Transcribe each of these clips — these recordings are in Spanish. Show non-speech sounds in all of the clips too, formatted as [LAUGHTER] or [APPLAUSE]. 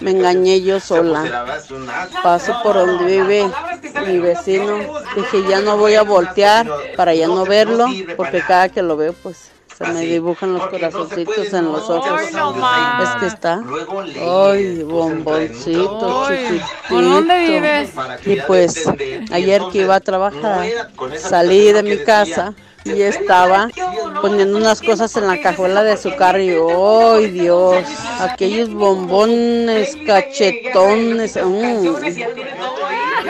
Me engañé yo sola. Paso por donde vive mi vecino. Dije, ya no voy a voltear para ya no verlo, porque cada que lo veo, pues se me dibujan los corazoncitos en los ojos. Es que está. Ay, bomboncito, chiquitito. ¿Por dónde vives? Y pues, ayer que iba a trabajar, salí de mi casa y estaba poniendo unas cosas en la cajuela de su carro y ¡ay Dios! Aquellos bombones, cachetones. mm.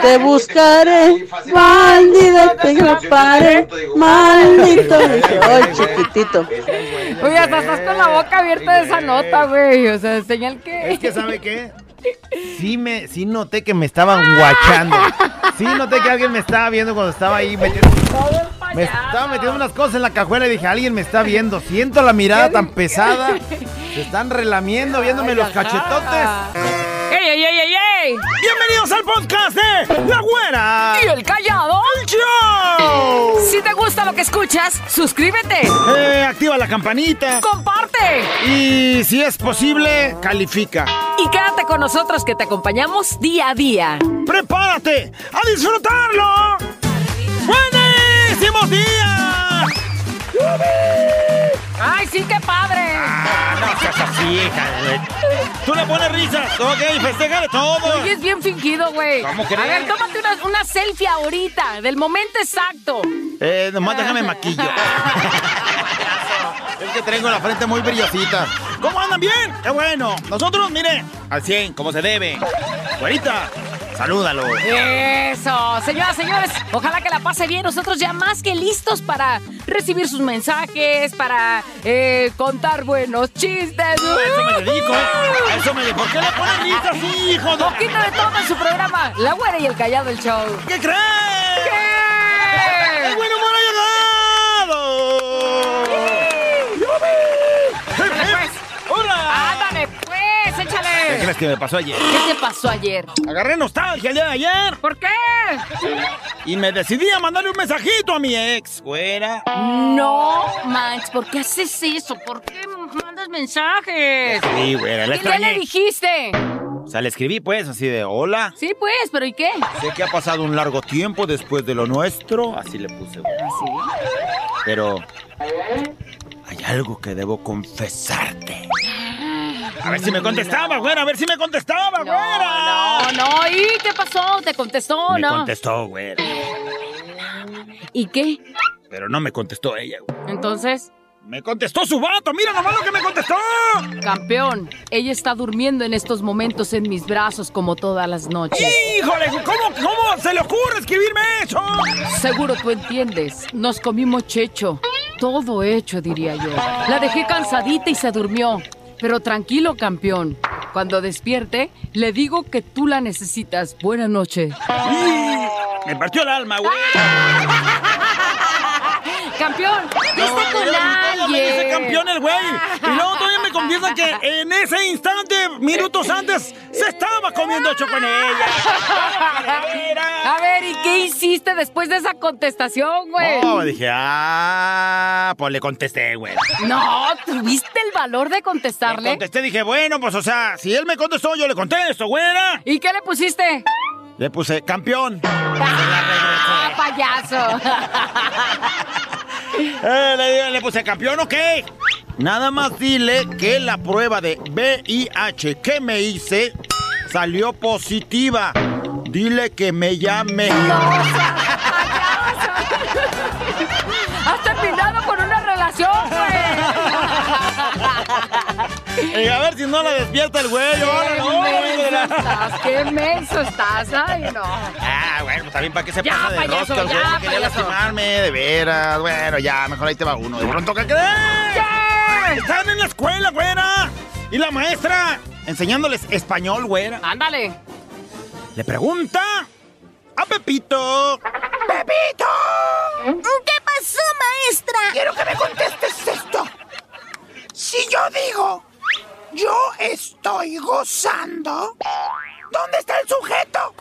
Te buscaré, maldito, te atraparé, maldito. Dije, ¡ay, chiquitito! Oye, hasta estás con la boca abierta de esa nota, güey. O sea, señal que. Es que, ¿sabe qué? Sí, me, sí noté que me estaban guachando. Sí noté que alguien me estaba viendo cuando estaba ahí metiendo... Me estaba metiendo unas cosas en la cajuela y dije, alguien me está viendo. Siento la mirada tan pesada. [LAUGHS] Se están relamiendo, viéndome los cachetotes. ¡Ey, ey, ey, ey, ey! Bienvenidos al podcast de La Güera. ¿Y el callado? ¡Show! Si te gusta lo que escuchas, suscríbete, Eh, activa la campanita. comparte Y si es posible, califica. y quédate con nosotros que te acompañamos día a día. ¡Prepárate a disfrutarlo! ¡Buenísimos días! ¡Ay, sí, qué padre! Ah, no seas así, hija. güey. Tú le pones risas. Ok, festéjale todo. Oye, es bien fingido, güey. ¿Cómo A crees? ver, tómate una, una selfie ahorita, del momento exacto. Eh, nomás déjame maquillo. [LAUGHS] es que tengo la frente muy brillosita. ¿Cómo andan? ¿Bien? ¡Qué bueno! Nosotros, mire, al 100, como se debe. Güerita, salúdalo. Eso, señoras, señores, ojalá que la pase bien. Nosotros ya más que listos para recibir sus mensajes, para eh, contar buenos chistes. A eso me dedico. A eso me dedico. ¿Por qué le pones risas, hijo? de- Poquito de todo en su programa, La Güera y el Callado el Show. ¿Qué crees? ¡El ¿Qué? Crees que me pasó ayer? ¿Qué te pasó ayer? Agarré nostalgia el día de ayer ¿Por qué? y me decidí a mandarle un mensajito a mi ex. Fuera. No, Max, ¿por qué haces eso? ¿Por qué mandas mensajes? Sí, güera, la ¿Qué le dijiste? O sea, le escribí pues así de hola. Sí, pues, pero ¿y qué? Sé que ha pasado un largo tiempo después de lo nuestro. Así le puse, güey. ¿Sí? Pero hay algo que debo confesarte. A ver si me contestaba, güera, a ver si me contestaba, güera. No, no, ¿y qué pasó? ¿Te contestó o Me no? contestó, güera. ¿Y qué? Pero no me contestó ella, güey. Entonces, Me contestó su vato, mira nomás lo que me contestó. campeón, ella está durmiendo en estos momentos en mis brazos como todas las noches. Híjole, ¿cómo, cómo se le ocurre escribirme eso? Seguro tú entiendes. Nos comimos checho. Todo hecho, diría yo. La dejé cansadita y se durmió. Pero tranquilo, campeón. Cuando despierte, le digo que tú la necesitas. Buena noche. Me partió el alma, güey. [LAUGHS] Campeón, está con Todavía me dice alguien. campeón el güey. Y luego todavía me confiesa que en ese instante, minutos antes, se estaba comiendo hecho con ella. A ver, ¿y qué hiciste después de esa contestación, güey? No, dije, ah, pues le contesté, güey. No, ¿tuviste el valor de Le contestarle? contesté, dije, bueno, pues o sea, si él me contestó, yo le contesto, güera. ¿Y qué le pusiste? Le puse campeón. ¡Ah, payaso! [LAUGHS] Eh, le, le puse campeón, ok. Nada más dile que la prueba de VIH que me hice salió positiva. Dile que me llame. [LAUGHS] ¡Has terminado con una relación, güey! [LAUGHS] Eh, a ver si no la despierta el güey. ¡Qué menso estás! ¡Qué menso estás! ¡Ay, no! Ah, pues también para qué se Ya, pasa de payaso, rosca, el güey. ya, No quería payaso. lastimarme, de veras. Bueno, ya, mejor ahí te va uno. De pronto, ¿qué crees? Están en la escuela, güera. Y la maestra enseñándoles español, güera. ¡Ándale! Le pregunta a Pepito. ¡Pepito! ¿Qué pasó, maestra? Quiero que me contestes esto. Si yo digo, yo estoy gozando, ¿dónde está el sujeto?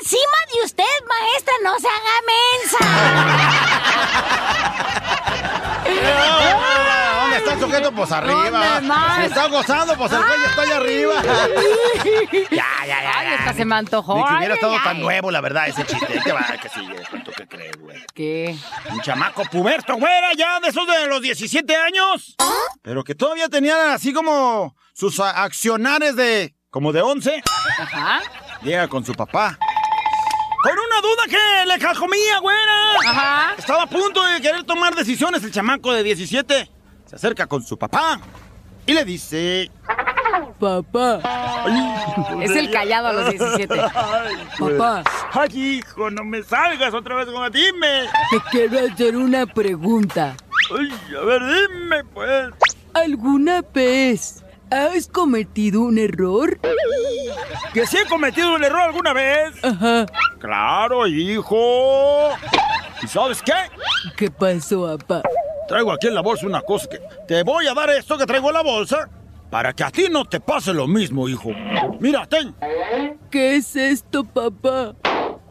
Encima de usted, maestra, no se haga mensa. ¿Dónde está el sujeto, pues arriba. Si está gozando, pues el cuello está allá arriba. [LAUGHS] ya, ya, ya. Ay, esta se me antojó. Ni que hubiera estado tan nuevo, la verdad, ese chiste. ¿Qué va? ¿Qué sigue? ¿Tú qué crees, güey? ¿Qué? Un chamaco puberto, güera, ya de esos de los 17 años. Pero que todavía tenía así como sus accionares de... como de 11. Ajá. Llega con su papá. Con una duda que le cajomía, güera. Ajá. Estaba a punto de querer tomar decisiones el chamaco de 17. Se acerca con su papá y le dice... Papá. [LAUGHS] es el callado a los 17. [LAUGHS] Papá. Ay, hijo, no me salgas otra vez con dime. Te quiero hacer una pregunta. Ay, a ver, dime, pues. ¿Alguna vez has cometido un error? ¿Que sí he cometido un error alguna vez? Ajá. Claro, hijo. ¿Y sabes qué? ¿Qué pasó, papá? Traigo aquí en la bolsa una cosa que... Te voy a dar esto que traigo en la bolsa para que a ti no te pase lo mismo, hijo. Mira, ten. ¿Qué es esto, papá?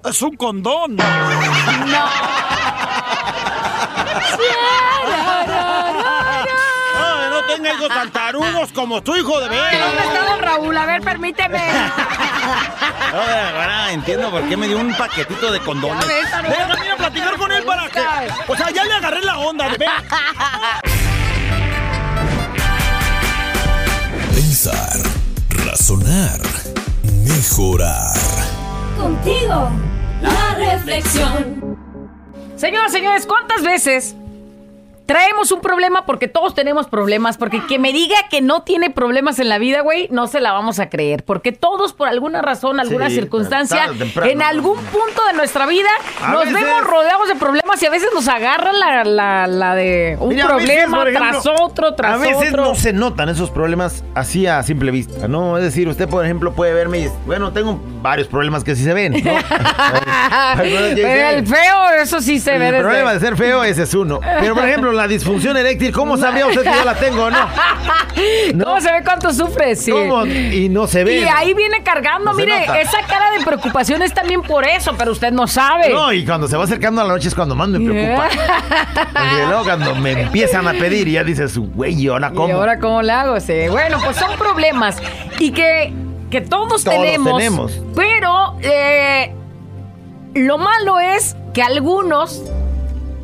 Es un condón. No. [LAUGHS] Hijos tan tarugos como tu hijo de ver. ¿Dónde está don Raúl? A ver, permíteme. [LAUGHS] Ahora entiendo por qué me dio un paquetito de condones. Venga, a platicar con él para que... O sea, ya le agarré la onda, de. [LAUGHS] Pensar, razonar, mejorar. Contigo, la reflexión. Señoras, señores, ¿cuántas veces Traemos un problema porque todos tenemos problemas, porque que me diga que no tiene problemas en la vida, güey, no se la vamos a creer, porque todos por alguna razón, alguna circunstancia, en algún punto de nuestra vida nos vemos rodeados de problemas y a veces nos agarra la, la, de un problema tras otro, tras otro. A veces no se notan esos problemas así a simple vista, ¿no? Es decir, usted, por ejemplo, puede verme y, bueno, tengo varios problemas que sí se ven, ¿no? [LAUGHS] Pero el feo, eso sí se ve. El problema de ser feo, ese es uno. Pero, por ejemplo, la disfunción eréctil, ¿cómo sabría usted que yo la tengo no? [LAUGHS] ¿Cómo se ve cuánto sufre? Sí. Y no se ve. Y ahí viene cargando, mire, esa cara de preocupación es también por eso, pero usted no sabe. No, y cuando se va acercando a la noche es cuando más me preocupa. y luego cuando me [LAUGHS] empiezan a pedir y ya dices, güey, ¿y ahora cómo? ¿Y ahora cómo le hago? Sí. Bueno, pues son problemas y que, que todos, tenemos, tenemos. Pero eh, lo malo es que algunos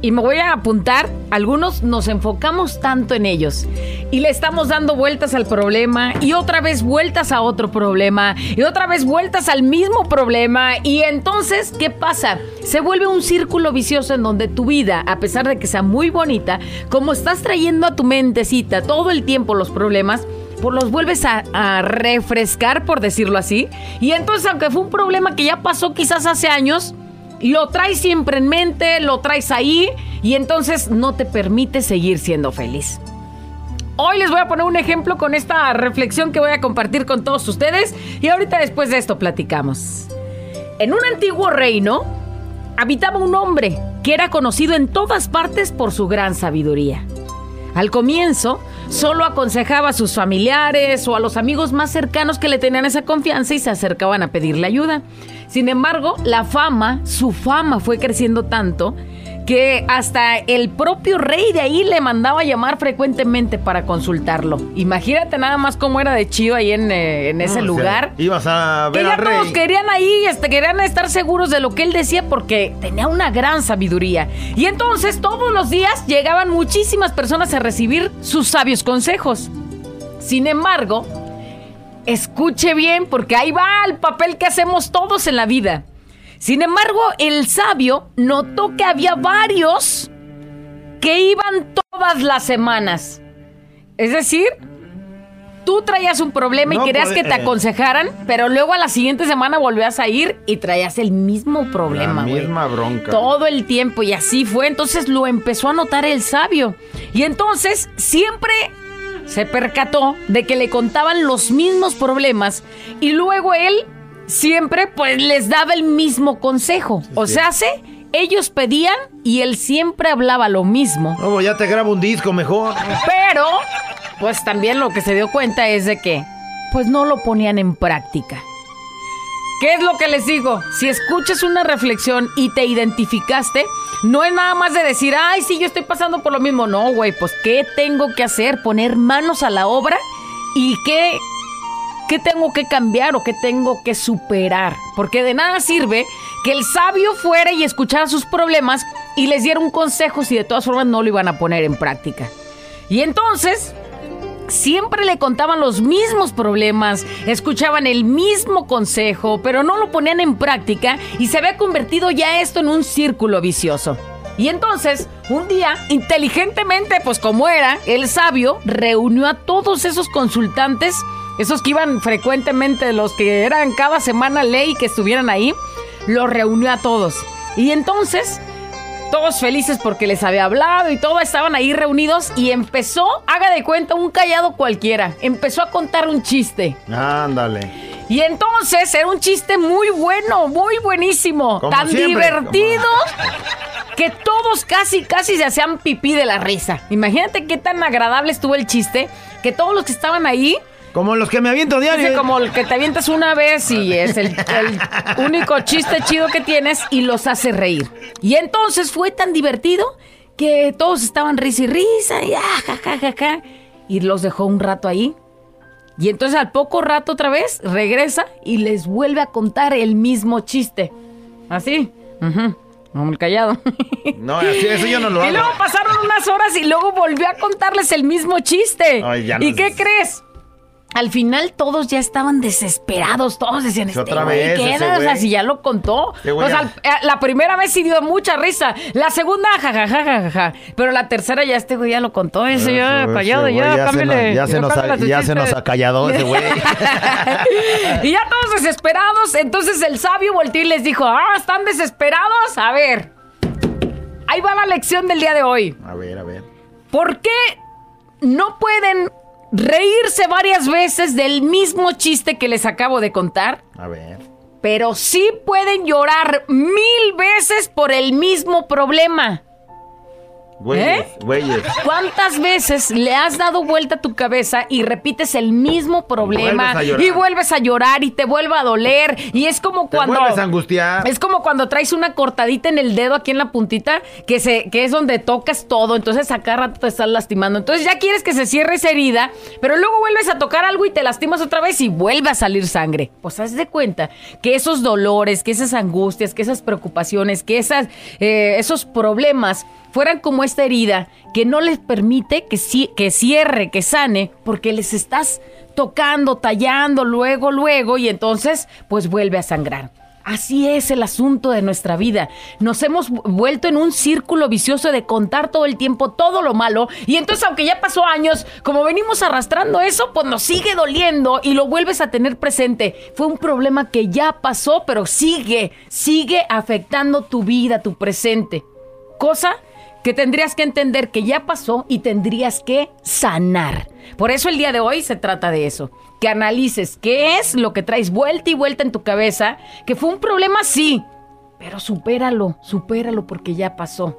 y me voy a apuntar, algunos nos enfocamos tanto en ellos y le estamos dando vueltas al problema y otra vez vueltas a otro problema y otra vez vueltas al mismo problema y entonces, ¿qué pasa? Se vuelve un círculo vicioso en donde tu vida, a pesar de que sea muy bonita, como estás trayendo a tu mentecita todo el tiempo los problemas, pues los vuelves a, a, refrescar, por decirlo así. Y entonces, aunque fue un problema que ya pasó quizás hace años, lo traes siempre en mente, lo traes ahí y entonces no te permite seguir siendo feliz. Hoy les voy a poner un ejemplo con esta reflexión que voy a compartir con todos ustedes y ahorita después de esto platicamos. En un antiguo reino habitaba un hombre que era conocido en todas partes por su gran sabiduría. Al comienzo, solo aconsejaba a sus familiares o a los amigos más cercanos que le tenían esa confianza y se acercaban a pedirle ayuda. Sin embargo, la fama, su fama fue creciendo tanto que hasta el propio rey de ahí le mandaba llamar frecuentemente para consultarlo. Imagínate nada más cómo era de chido ahí en, eh, ese lugar. ibas a ver al rey. todos querían ahí, este, querían estar seguros de lo que él decía porque tenía una gran sabiduría. Y entonces todos los días llegaban muchísimas personas a recibir sus sabios consejos. Sin embargo, escuche bien porque ahí va el papel que hacemos todos en la vida. Sin embargo, el sabio notó que había varios que iban todas las semanas. Es decir, tú traías un problema y querías pues, que te eh. aconsejaran, pero luego a la siguiente semana volvías a ir y traías el mismo problema. La misma bronca. Todo el tiempo y así fue. Entonces lo empezó a notar el sabio. Y entonces siempre se percató de que le contaban los mismos problemas y luego él siempre pues les daba el mismo consejo. o sea, hace ellos pedían y él siempre hablaba lo mismo. No, ya te grabo un disco mejor. Pero, pues también lo que se dio cuenta es de que, pues no lo ponían en práctica. ¿Qué es lo que les digo? Si escuchas una reflexión y te identificaste, no es nada más de decir, ay, sí, yo estoy pasando por lo mismo. No, güey, pues ¿qué tengo que hacer? Poner manos a la obra y qué, qué tengo que cambiar o qué tengo que superar. Porque de nada sirve que el sabio fuera y escuchara sus problemas y les diera un consejo si de todas formas no lo iban a poner en práctica. Y entonces, siempre le contaban los mismos problemas, escuchaban el mismo consejo, pero no lo ponían en práctica y se había convertido ya esto en un círculo vicioso. Y entonces, un día, inteligentemente, pues como era, el sabio reunió a todos esos consultantes, esos que iban frecuentemente, los que eran cada semana ley que estuvieran ahí, los reunió a todos. Y entonces todos felices porque les había hablado y todo, estaban ahí reunidos y empezó, haga de cuenta, un callado cualquiera. Empezó a contar un chiste. Ándale. Y entonces era un chiste muy bueno, muy buenísimo, tan divertido que todos casi, casi se hacían pipí de la risa. Imagínate qué tan agradable estuvo el chiste que todos los que estaban ahí como los que me aviento diario. como el que te avientas una vez y es el, único chiste chido que tienes y los hace reír. Y entonces fue tan divertido que todos estaban risa y risa y ah, Y los dejó un rato ahí. Y entonces al poco rato otra vez regresa y les vuelve a contar el mismo chiste. Así. No, el callado. No, así, eso yo no lo hago. Y luego pasaron unas horas y luego volvió a contarles el mismo chiste. ¿Y qué crees? Al final todos ya estaban desesperados, todos decían, este otra vez, ¿qué era? O sea, si ya lo contó. O sea, eh, la primera vez sí dio mucha risa, la segunda, jajajajaja, pero la tercera ya este güey ya lo contó, ese ya callado, ya, ya, cámbiale, ya, se, nos, ha, ya se nos ha callado ese güey. [LAUGHS] y ya todos desesperados, entonces el sabio volteó y les dijo, ah, ¿están desesperados? A ver, ahí va la lección del día de hoy. A ver, a ver. ¿Por qué no pueden reírse varias veces del mismo chiste que les acabo de contar. A ver. Pero sí pueden llorar mil veces por el mismo problema. ¿Eh? ¿Cuántas veces le has dado vuelta a tu cabeza y repites el mismo problema y vuelves a llorar y te vuelve a doler? Y es como cuando. angustiar. Es como cuando traes una cortadita en el dedo aquí en la puntita que, se, que es donde tocas todo. Entonces acá rato te estás lastimando. Entonces ya quieres que se cierre esa herida, pero luego vuelves a tocar algo y te lastimas otra vez y vuelve a salir sangre. Pues haz de cuenta que esos dolores, que esas angustias, que esas preocupaciones, que esas, eh, esos problemas fueran como esta herida que no les permite que, que cierre, que sane, porque les estás tocando, tallando, luego, luego, y entonces pues vuelve a sangrar. Así es el asunto de nuestra vida. Nos hemos vuelto en un círculo vicioso de contar todo el tiempo todo lo malo y entonces aunque ya pasó años, como venimos arrastrando eso, pues nos sigue doliendo y lo vuelves a tener presente. Fue un problema que ya pasó, pero sigue, sigue afectando tu vida, tu presente. Cosa que tendrías que entender que ya pasó y tendrías que sanar. Por eso el día de hoy se trata de eso, que analices qué es lo que traes vuelta y vuelta en tu cabeza, que fue un problema sí, pero supéralo, supéralo porque ya pasó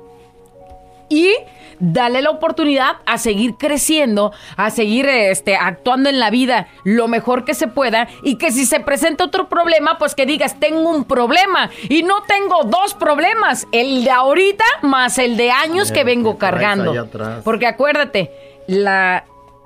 y dale la oportunidad a seguir creciendo, a seguir este, actuando en la vida lo mejor que se pueda y que si se presenta otro problema, pues que digas, tengo un problema y no tengo dos problemas, el de ahorita más el de años que vengo cargando. Porque acuérdate, la,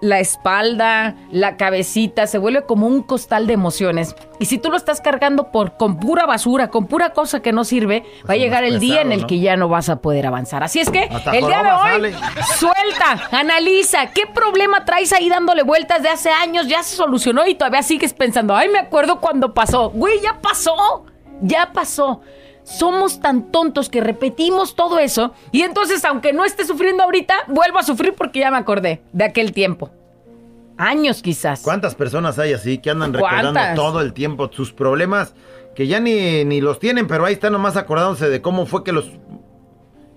la espalda, la cabecita, se vuelve como un costal de emociones. Y si tú lo estás cargando por, con pura basura, con pura cosa que no sirve, va a llegar el día en el que ya no vas a poder avanzar. Así es que el día de hoy, [LAUGHS] suelta, analiza, ¿qué problema traes ahí dándole vueltas de hace años? Ya se solucionó y todavía sigues pensando, ay, me acuerdo cuando pasó. Güey, ya pasó, ya pasó somos tan tontos que repetimos todo eso y entonces aunque no esté sufriendo ahorita, vuelvo a sufrir porque ya me acordé de aquel tiempo. Años quizás. ¿Cuántas personas hay así que andan recordando todo el tiempo sus problemas que ya ni, ni los tienen, pero ahí están nomás acordándose de cómo fue que los...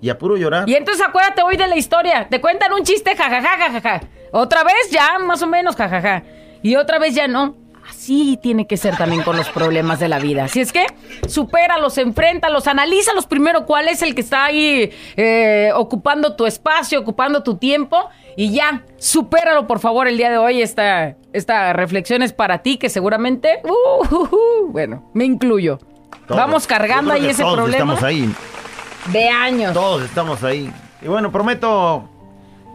Y a puro llorar. Y entonces acuérdate hoy de la historia. Te cuentan un chiste, jajaja, jajaja. Otra vez ya, más o menos, jajaja. Y otra vez ya no. Así tiene que ser también con los problemas de la vida. Así es que supéralos, enfréntalos, analízalos primero cuál es el que está ahí eh, ocupando tu espacio, ocupando tu tiempo y ya, supéralo por favor el día de hoy. Esta, esta reflexión es para ti que seguramente, uh, uh, uh, bueno, me incluyo. Vamos cargando ahí ese problema. Estamos ahí. De años. Todos estamos ahí. Y bueno, prometo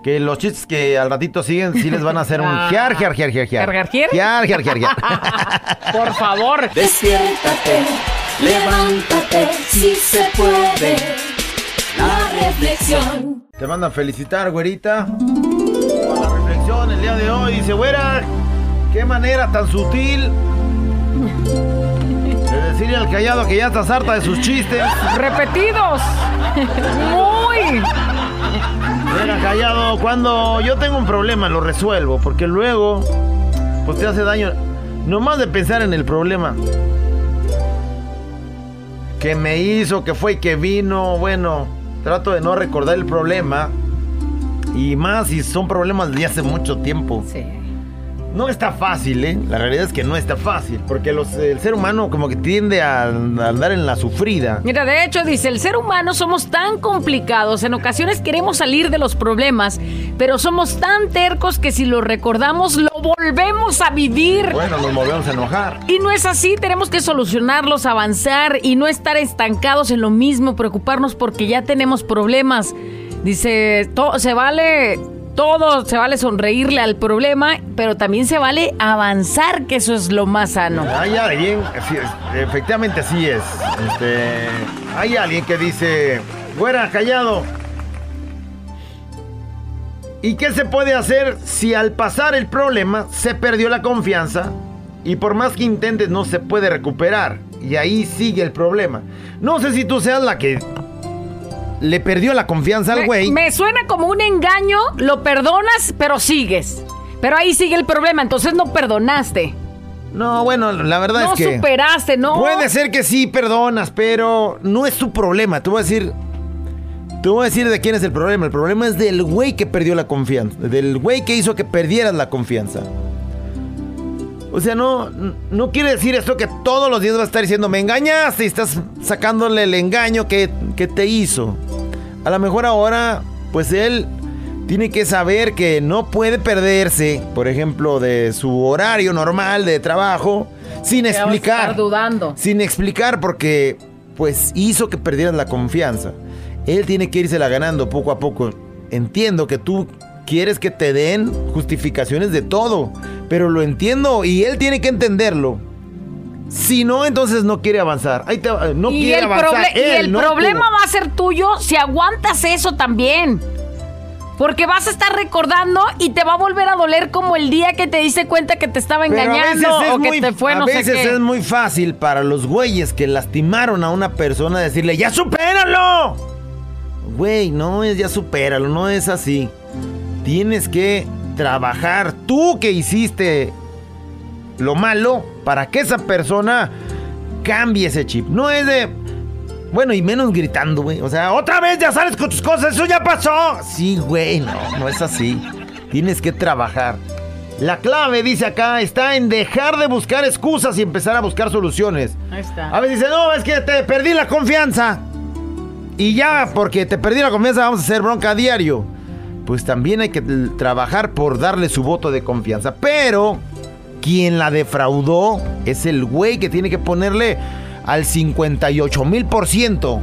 que los chistes que al ratito siguen sí les van a hacer un [LAUGHS] Ah. giar, giar, giar, giar, giar. ¿Giar, giar? Giar, giar, giar, giar. [LAUGHS] Por favor. Despiértate, levántate, si se puede. La reflexión. Te mandan felicitar, güerita. Por la reflexión el día de hoy. Dice, güera, qué manera tan sutil de decirle al callado que ya estás harta de sus chistes. Repetidos. [LAUGHS] Muy. Güera, callado, cuando yo tengo un problema lo resuelvo, porque luego, pues te hace daño. Nomás de pensar en el problema. Que me hizo, que fue y que vino. Bueno, trato de no recordar el problema. Y más si son problemas de hace mucho tiempo. Sí. No está fácil, ¿eh? La realidad es que no está fácil, porque los- el ser humano como que tiende a, a andar en la sufrida. Mira, de hecho, dice, el ser humano somos tan complicados, en ocasiones queremos salir de los problemas, pero somos tan tercos que si lo recordamos, lo volvemos a vivir. Bueno, nos volvemos a enojar. Y no es así, tenemos que solucionarlos, avanzar y no estar estancados en lo mismo, preocuparnos porque ya tenemos problemas. Dice, to- se vale todo, se vale sonreírle al problema, pero también se vale avanzar, que eso es lo más sano. Hay alguien, efectivamente así es. Este, hay alguien que dice, güera, callado. ¿Y qué se puede hacer si al pasar el problema se perdió la confianza y por más que intentes no se puede recuperar? Y ahí sigue el problema. No sé si tú seas la que le perdió la confianza al güey. Me, suena como un engaño, lo perdonas, pero sigues. Pero ahí sigue el problema, entonces no perdonaste. No, bueno, la verdad No es que... superaste, no. Puede ser que sí perdonas, pero no es tu problema. Te voy a decir. Te voy a decir de quién es el problema. El problema es del güey que perdió la confianza. Del güey que hizo que perdieras la confianza. O sea, no, no quiere decir esto que todos los días va a estar diciendo me engañaste y estás sacándole el engaño que, que te hizo. A lo mejor ahora, pues él tiene que saber que no puede perderse, por ejemplo, de su horario normal de trabajo sin explicar. estar dudando. Sin explicar porque pues hizo que perdieras la confianza. Él tiene que irse la ganando poco a poco. Entiendo que tú quieres que te den justificaciones de todo, pero lo entiendo y él tiene que entenderlo. Si no, entonces no quiere avanzar. Ahí te va- no y quiere el, avanzar. y el no problema tú. va a ser tuyo si aguantas eso también. Porque vas a estar recordando y te va a volver a doler como el día que te diste cuenta que te estaba a engañando veces o que te fue a no sé veces qué. es muy fácil para los güeyes que lastimaron a una persona decirle, ¡ya supéralo! Güey, no es ya supéralo, no es así. Tienes que trabajar tú que hiciste lo malo para que esa persona cambie ese chip. No es de... Bueno, y menos gritando, güey. O sea, otra vez ya sales con tus cosas, eso ya pasó. Sí, güey, no, no es así. Tienes que trabajar. La clave, dice acá, está en dejar de buscar excusas y empezar a buscar soluciones. Ahí está. A veces dice, no, es que te perdí la confianza. Y ya, porque te perdí la confianza, vamos a hacer bronca a diario. Pues también hay que trabajar por darle su voto de confianza. Pero quien la defraudó es el güey que tiene que ponerle al 58 mil por ciento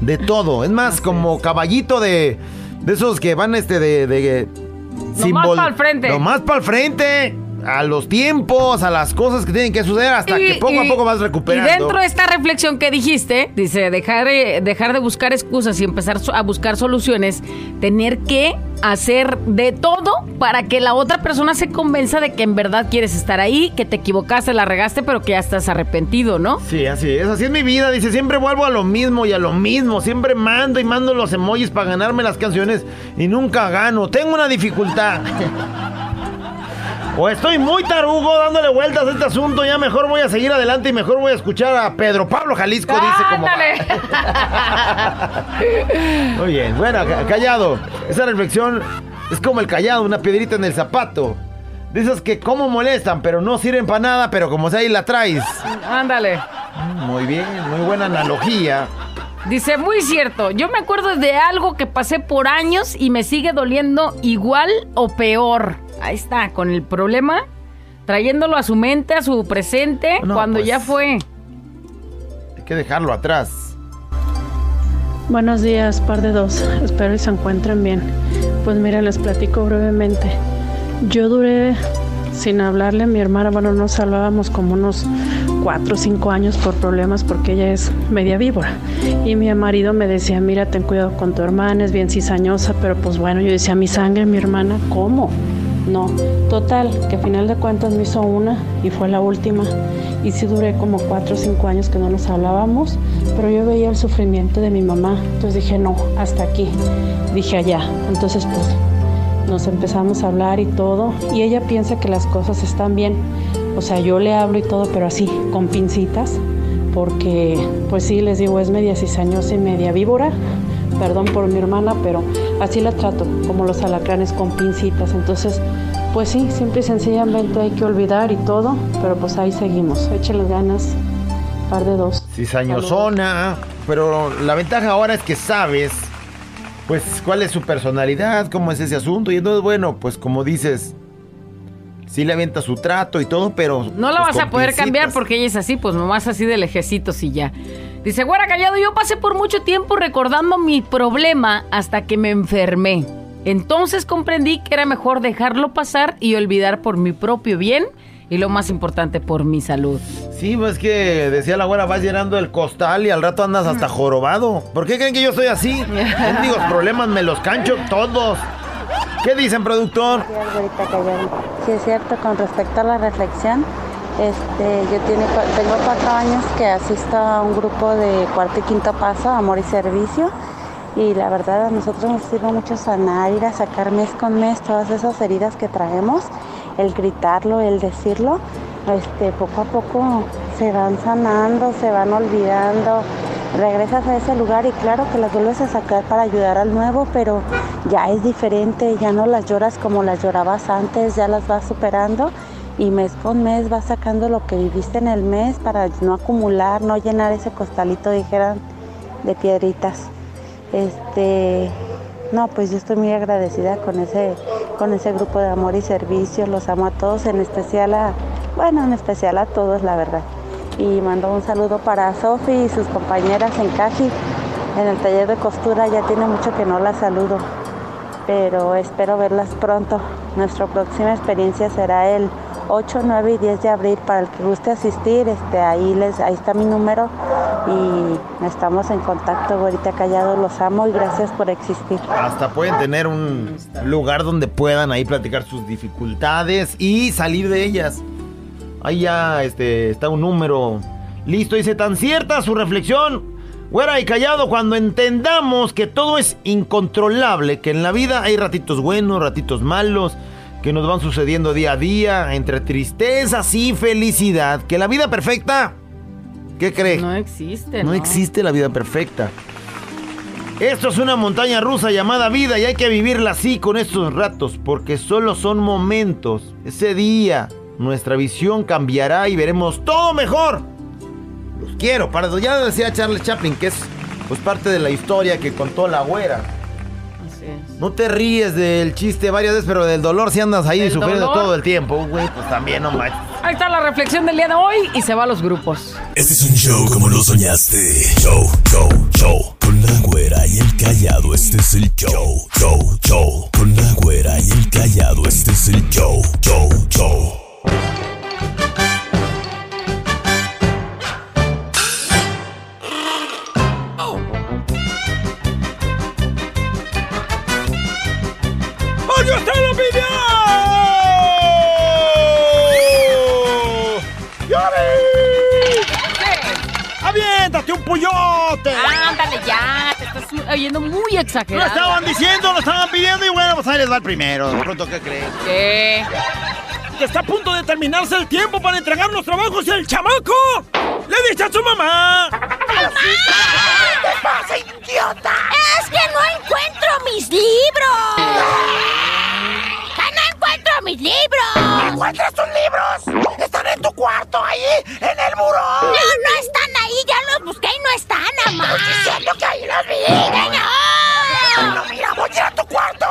de todo. Es más, como caballito de, de esos que van este de... de Nomás simbol- pa'l frente. Nomás para el frente. A los tiempos, a las cosas que tienen que suceder hasta Y- que poco a poco vas recuperando. Y dentro de esta reflexión que dijiste, dice, dejar, eh, dejar de buscar excusas y empezar a buscar soluciones, tener que hacer de todo para que la otra persona se convenza de que en verdad quieres estar ahí, que te equivocaste, la regaste, pero que ya estás arrepentido, ¿no? Sí, así es, así es mi vida. Dice, siempre vuelvo a lo mismo y a lo mismo. Siempre mando y mando los emojis para ganarme las canciones y nunca gano. Tengo una dificultad. [LAUGHS] O estoy muy tarugo dándole vueltas a este asunto. Ya mejor voy a seguir adelante y mejor voy a escuchar a Pedro Pablo Jalisco. Dice como. ¡Ándale! [LAUGHS] Muy bien, bueno, ca- callado. Esa reflexión es como el callado, una piedrita en el zapato. Dices que como molestan, pero no sirven para nada, pero como sea ahí la traes. Ándale. Muy bien, muy buena analogía. Dice, muy cierto, yo me acuerdo de algo que pasé por años y me sigue doliendo igual o peor. Ahí está, con el problema, trayéndolo a su mente, a su presente, No, cuando pues. ya fue. Hay que dejarlo atrás. Buenos días, par de dos. Espero que se encuentren bien. Pues miren, les platico brevemente. Yo duré sin hablarle a mi hermana, bueno, nos hablábamos como unos cuatro o cinco años por problemas porque ella es media víbora. Y mi marido me decía, mira, ten cuidado con tu hermana, es bien cizañosa, pero pues bueno, yo decía, mi sangre, mi hermana, ¿cómo? No, total, que a final de cuentas me hizo una y fue la última. Y sí duré como cuatro o cinco años que no nos hablábamos, pero yo veía el sufrimiento de mi mamá. Entonces dije, no, hasta aquí. Dije allá. Entonces pues nos empezamos a hablar y todo. Y ella piensa que las cosas están bien. O sea, yo le hablo y todo, pero así, con pincitas. Porque, pues sí, les digo, es media cizañosa y media víbora. Perdón por mi hermana, pero así la trato, como los alacranes con pincitas. Entonces, pues sí, simple y sencillamente hay que olvidar y todo, pero pues ahí seguimos. Échenle ganas, par de dos. Cizañosona, pero la ventaja ahora es que sabes, pues, cuál es su personalidad, cómo es ese asunto. Y entonces, bueno, pues como dices, sí le avienta su trato y todo, pero. No la pues, vas a poder pincitas. cambiar porque ella es así, pues nomás así de lejecitos y ya. Dice, güera callado, yo pasé por mucho tiempo recordando mi problema hasta que me enfermé. Entonces comprendí que era mejor dejarlo pasar y olvidar por mi propio bien y lo más importante, por mi salud. Sí, pues que decía la güera, vas llenando el costal y al rato andas hasta jorobado. ¿Por qué creen que yo soy así? [LAUGHS] Digo, problemas me los cancho todos. ¿Qué dicen, productor? Sí, es cierto, con respecto a la reflexión, este, yo tengo cuatro años que asisto a un grupo de cuarto y quinto paso, amor y servicio, y la verdad a nosotros nos sirve mucho sanar, ir a sacar mes con mes todas esas heridas que traemos, el gritarlo, el decirlo, este, poco a poco se van sanando, se van olvidando, regresas a ese lugar y claro que las vuelves a sacar para ayudar al nuevo, pero ya es diferente, ya no las lloras como las llorabas antes, ya las vas superando y mes con mes vas sacando lo que viviste en el mes para no acumular, no llenar ese costalito, dijeran, de piedritas. Este, no, pues yo estoy muy agradecida con ese, con ese grupo de amor y servicio, los amo a todos, en especial a, bueno, en especial a todos, la verdad. Y mando un saludo para Sofi y sus compañeras en Caji, en el taller de costura, ya tiene mucho que no las saludo, pero espero verlas pronto. Nuestra próxima experiencia será el 8, 9 y 10 de abril. Para el que guste asistir, este, ahí, les, ahí está mi número y estamos en contacto. Ahorita callado, los amo y gracias por existir. Hasta pueden tener un lugar donde puedan ahí platicar sus dificultades y salir de ellas. Ahí ya este, está un número listo. Dice, tan cierta su reflexión, güera y callado, cuando entendamos que todo es incontrolable, que en la vida hay ratitos buenos, ratitos malos, que nos van sucediendo día a día, entre tristezas y felicidad, que la vida perfecta, ¿qué cree? No existe, No existe la vida perfecta. Esto es una montaña rusa llamada vida y hay que vivirla así con estos ratos porque solo son momentos. Ese día nuestra visión cambiará y veremos todo mejor. Los quiero, para ya decía Charles Chaplin que es pues parte de la historia que contó la güera. Así es. No te ríes del chiste varias veces, pero del dolor si andas ahí ¿Del sufriendo dolor? todo el tiempo, güey, pues también no manches. Ahí está la reflexión del día de hoy y se va a los grupos. Este es un show como lo soñaste. Show, show, show. Con la güera y el callado, este es el show. Show, show. Con la güera y el callado, este es el show. Show, show. ¡Aviéntate un puyote! Ándale ya, te estás oyendo muy Lo exagerado. estaban diciendo, lo estaban pidiendo y bueno, pues ahí les va el primero. De pronto, ¿qué creen? ¿Qué? Que está a punto de terminarse el tiempo para entregar los trabajos y el chamaco le dice a su mamá. ¿Qué pasa, idiota? Es que no encuentro mis libros. ¡Que no encuentro mis libros! ¿Encuentras tus libros? Están en tu cuarto, ahí, en el buró. No, no están ahí, ya los busqué y no están, mamá. Estoy diciendo que ahí los vi. ¡Que no! No, mira, voy a ir a tu cuarto.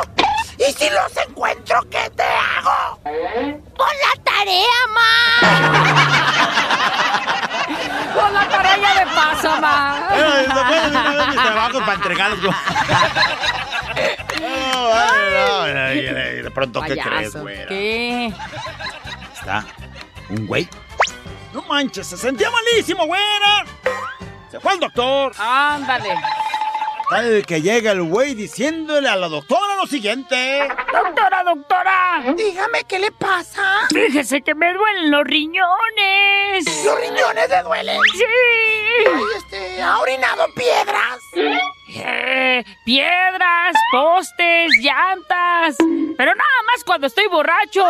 Y si los encuentro, ¿qué te hago? Pon la tarea, ma. [LAUGHS] Con la tarea de pasa, ma. ¿se acuerdan de una vez trabajos para entregarlos. [LAUGHS] no, de pronto, ¿qué crees, güey? ¿Qué? Está un güey. No manches, se sentía malísimo, güera. Se fue al doctor. Ándale. Tal que llega el güey diciéndole a la doctora lo siguiente. Doctora, doctora. Dígame, ¿qué le pasa? Fíjese que me duelen los riñones. ¿Los riñones le duelen? Sí. Ay, este, ¿ha orinado piedras? Eh, piedras, postes, llantas. Pero nada más cuando estoy borracho.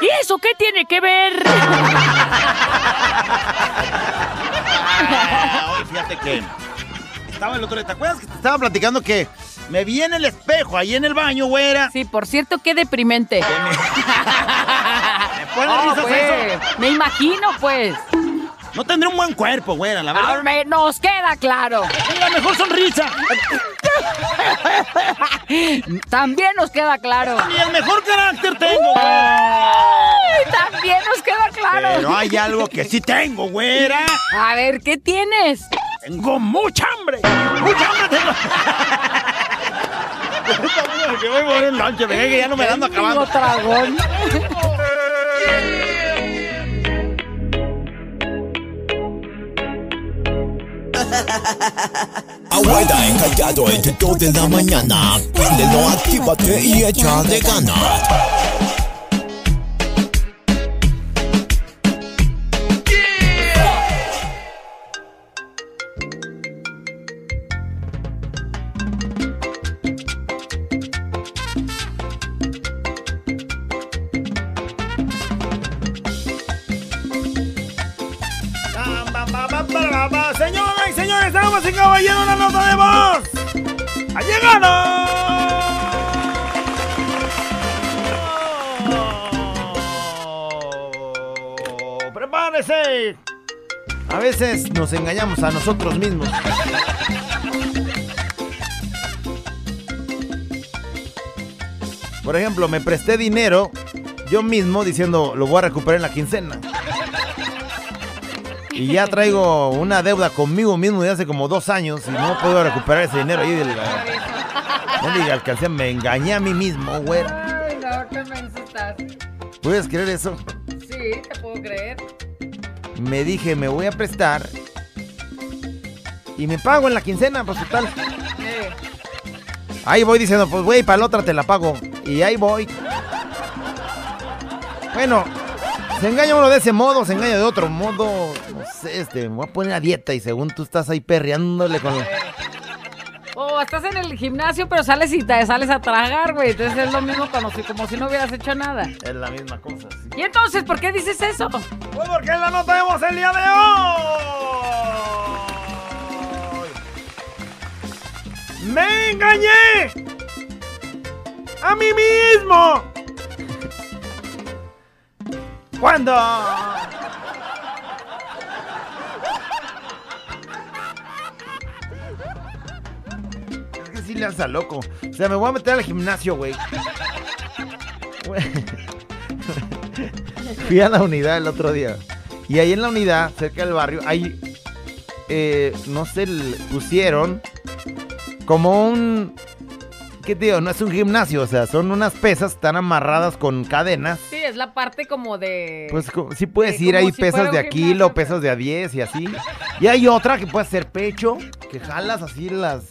¿Y eso qué tiene que ver? Ah, oye, fíjate que estaba el otro día. ¿Te acuerdas que te estaba platicando que me vi en el espejo ahí en el baño, güera? Sí, por cierto, qué deprimente. [LAUGHS] ¿Me ponen Oh, pues, eso? Me imagino, pues. No tendré un buen cuerpo, güera, la verdad. Nos queda claro. La mejor sonrisa. También nos queda claro. Y el mejor carácter tengo, güera. Ay, También nos queda claro. Pero hay algo que sí tengo, güera. A ver, ¿qué tienes? Tengo mucha hambre. Mucha hambre tengo. [LAUGHS] que voy a morir que ya no me ando acabando. Tengo tragón. [LAUGHS] Abuela encallado entre 2 de la mañana. Préndelo, actívate y echa de ganas. Señores, damas y caballeros, una nota de voz. ¡Ha llegado! ¡Prepárese! A veces nos engañamos a nosotros mismos. Por ejemplo, me presté dinero yo mismo diciendo lo voy a recuperar en la quincena. Y ya traigo una deuda conmigo mismo de hace como dos años y no puedo recuperar ese dinero ahí de la... Ya ni alcancé, me engañé a mí mismo, güey. Ay, no, qué menso estás. ¿Puedes creer eso? Sí, te puedo creer. Me dije, me voy a prestar y me pago en la quincena, pues total. Eh, Ahí voy diciendo, pues güey, para la otra te la pago. Y ahí voy. Bueno, se engaña uno de ese modo, se engaña de otro modo. No sé, este, me voy a poner a dieta y según tú estás ahí perreándole con... la- O estás en el gimnasio, pero sales y te sales a tragar, güey. Entonces es lo mismo como si, como si no hubieras hecho nada. Es la misma cosa, sí. ¿Y entonces por qué dices eso? Pues porque la nota el día de hoy. ¡Me engañé! ¡A mí mismo! ¿Cuándo? Sí le hace a loco. O sea, me voy a meter al gimnasio, güey. [LAUGHS] Fui a la unidad el otro día. Y ahí en la unidad, cerca del barrio, hay. eh, no sé, pusieron como un. ¿Qué te digo? No es un gimnasio, o sea, son unas pesas, están amarradas con cadenas. Sí, es la parte como de... Pues sí puedes ir si pesas de a kilo, pero- pesas de a 10 y así. Y hay otra que puede ser pecho, que jalas así las.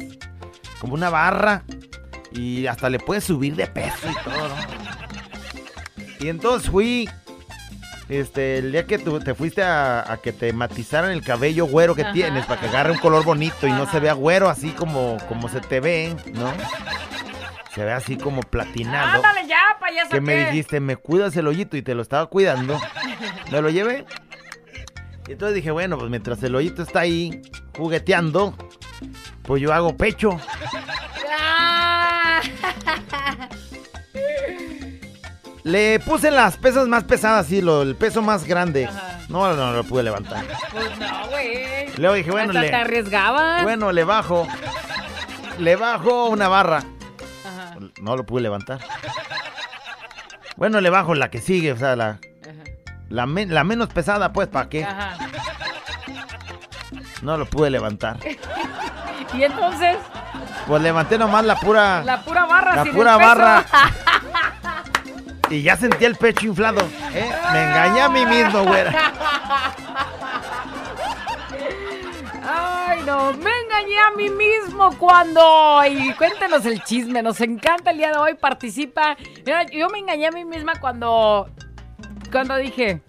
Como una barra. Y hasta le puedes subir de peso y todo, ¿no? Y entonces fui. Este, el día que tú te fuiste a, a que te matizaran el cabello güero que Ajá, tienes, para que agarre un color bonito y no se vea güero así como, como se te ve, ¿no? Se ve así como platinado Ándale ya, payaso. que me dijiste, me cuidas el hoyito y te lo estaba cuidando. Me lo llevé. Y entonces dije, bueno, pues mientras el hoyito está ahí jugueteando, pues yo hago pecho. Ah. Le puse las pesas más pesadas, sí, lo, el peso más grande. Ajá. No, no, no lo pude levantar. Pues no, güey. Luego dije, bueno, Hasta le, te arriesgabas. bueno, le bajo. Le bajo una barra. Ajá, No lo pude levantar. Bueno, le bajo la que sigue, o sea, la, la, la menos pesada, pues, ¿para qué? ajá. No lo pude levantar. [LAUGHS] Y entonces, Pues levanté nomás la pura. la pura barra La sin pura el peso. barra. [LAUGHS] Y ya sentí el pecho inflado. ¿eh? Me engañé a mí mismo, güera. Ay, no, me engañé a mí mismo cuando. Y cuéntenos el chisme, nos encanta el día de hoy, participa. Mira, yo me engañé a mí misma cuando. Cuando dije.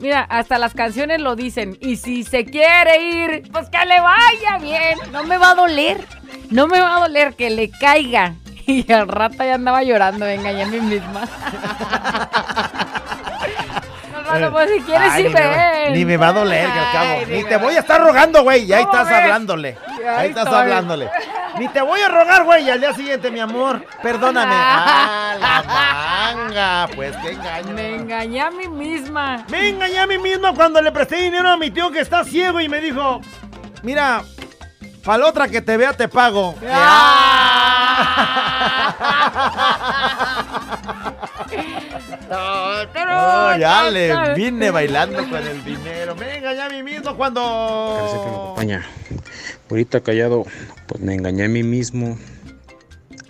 Mira, hasta las canciones lo dicen. Y si se quiere ir, pues que le vaya bien. No me va a doler. No me va a doler que le caiga. [LAUGHS] Y al rato ya andaba llorando, me engañé a mí misma. [LAUGHS] Al rato, pues si quieres, Ay, sí ni, me va, ni me va a doler, que al cabo. Ay, Ni ni te voy a estar rogando, güey. Y ahí ¿Cómo estás ves? hablándole. Ahí Ahí estás hablándole. Ni te voy a rogar, güey. Y al día siguiente, mi amor, perdóname. Ah, la manga. Pues qué engaño. Me engañé a mí misma. Me engañé a mí mismo cuando le presté dinero a mi tío que está ciego y me dijo, mira, para la otra que te vea te pago. [LAUGHS] [LAUGHS] Oh, ya le vine bailando con el dinero. Me engañé a mí mismo cuando... Parece que me acompaña. Ahorita callado, pues me engañé a mí mismo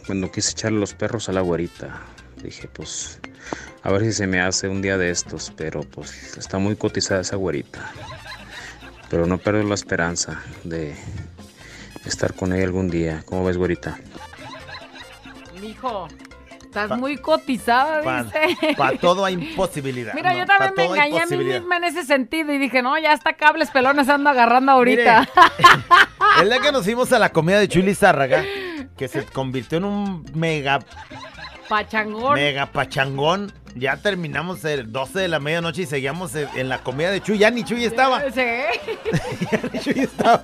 cuando quise echarle los perros a la güerita. Dije, pues, a ver si se me hace un día de estos, pero pues está muy cotizada esa güerita. Pero no pierdo la esperanza de estar con ella algún día. ¿Cómo ves, güerita? Mijo, estás muy cotizada, dice. Para [LAUGHS] todo hay posibilidad. Mira, ¿no? yo también me engañé a mí misma en ese sentido y dije, no, ya hasta cables pelones ando agarrando ahorita. [LAUGHS] El día que nos fuimos a la comida de Chuli Zárraga, que se [LAUGHS] convirtió en un mega, Pachangón. mega pachangón, ya terminamos el 12 de la medianoche y seguíamos en, la comida de Chuy. Ya ni Chuy estaba. [LAUGHS] Sí. [LAUGHS] ya ni Chuy estaba.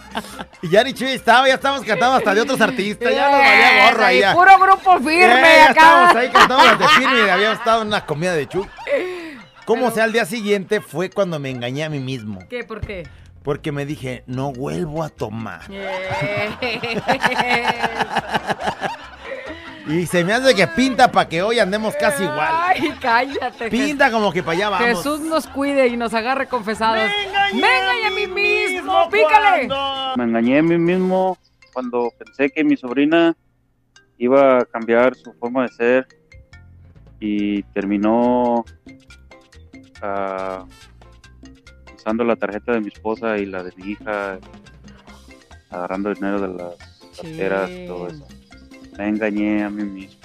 Ya ni Chuy estaba, ya estábamos cantando hasta de otros artistas. Ya nos valía gorro ahí. Sí, ya. Puro grupo firme Eh, ya acá. estábamos ahí cantando las de firme y habíamos estado en la comida de Chuy. Como sea, al día siguiente fue cuando me engañé a mí mismo. ¿Qué? ¿Por qué? Porque me dije, no vuelvo a tomar. [LAUGHS] Y se me hace que pinta para que hoy andemos casi igual. Ay, cállate. Pinta como que para allá vamos. Jesús nos cuide y nos agarre confesados. Me engañé a mí mismo, pícale. Me engañé a mí mismo cuando pensé que mi sobrina iba a cambiar su forma de ser y terminó ah, usando la tarjeta de mi esposa y la de mi hija, agarrando dinero de las carteras y todo eso. Me engañé a mí mismo.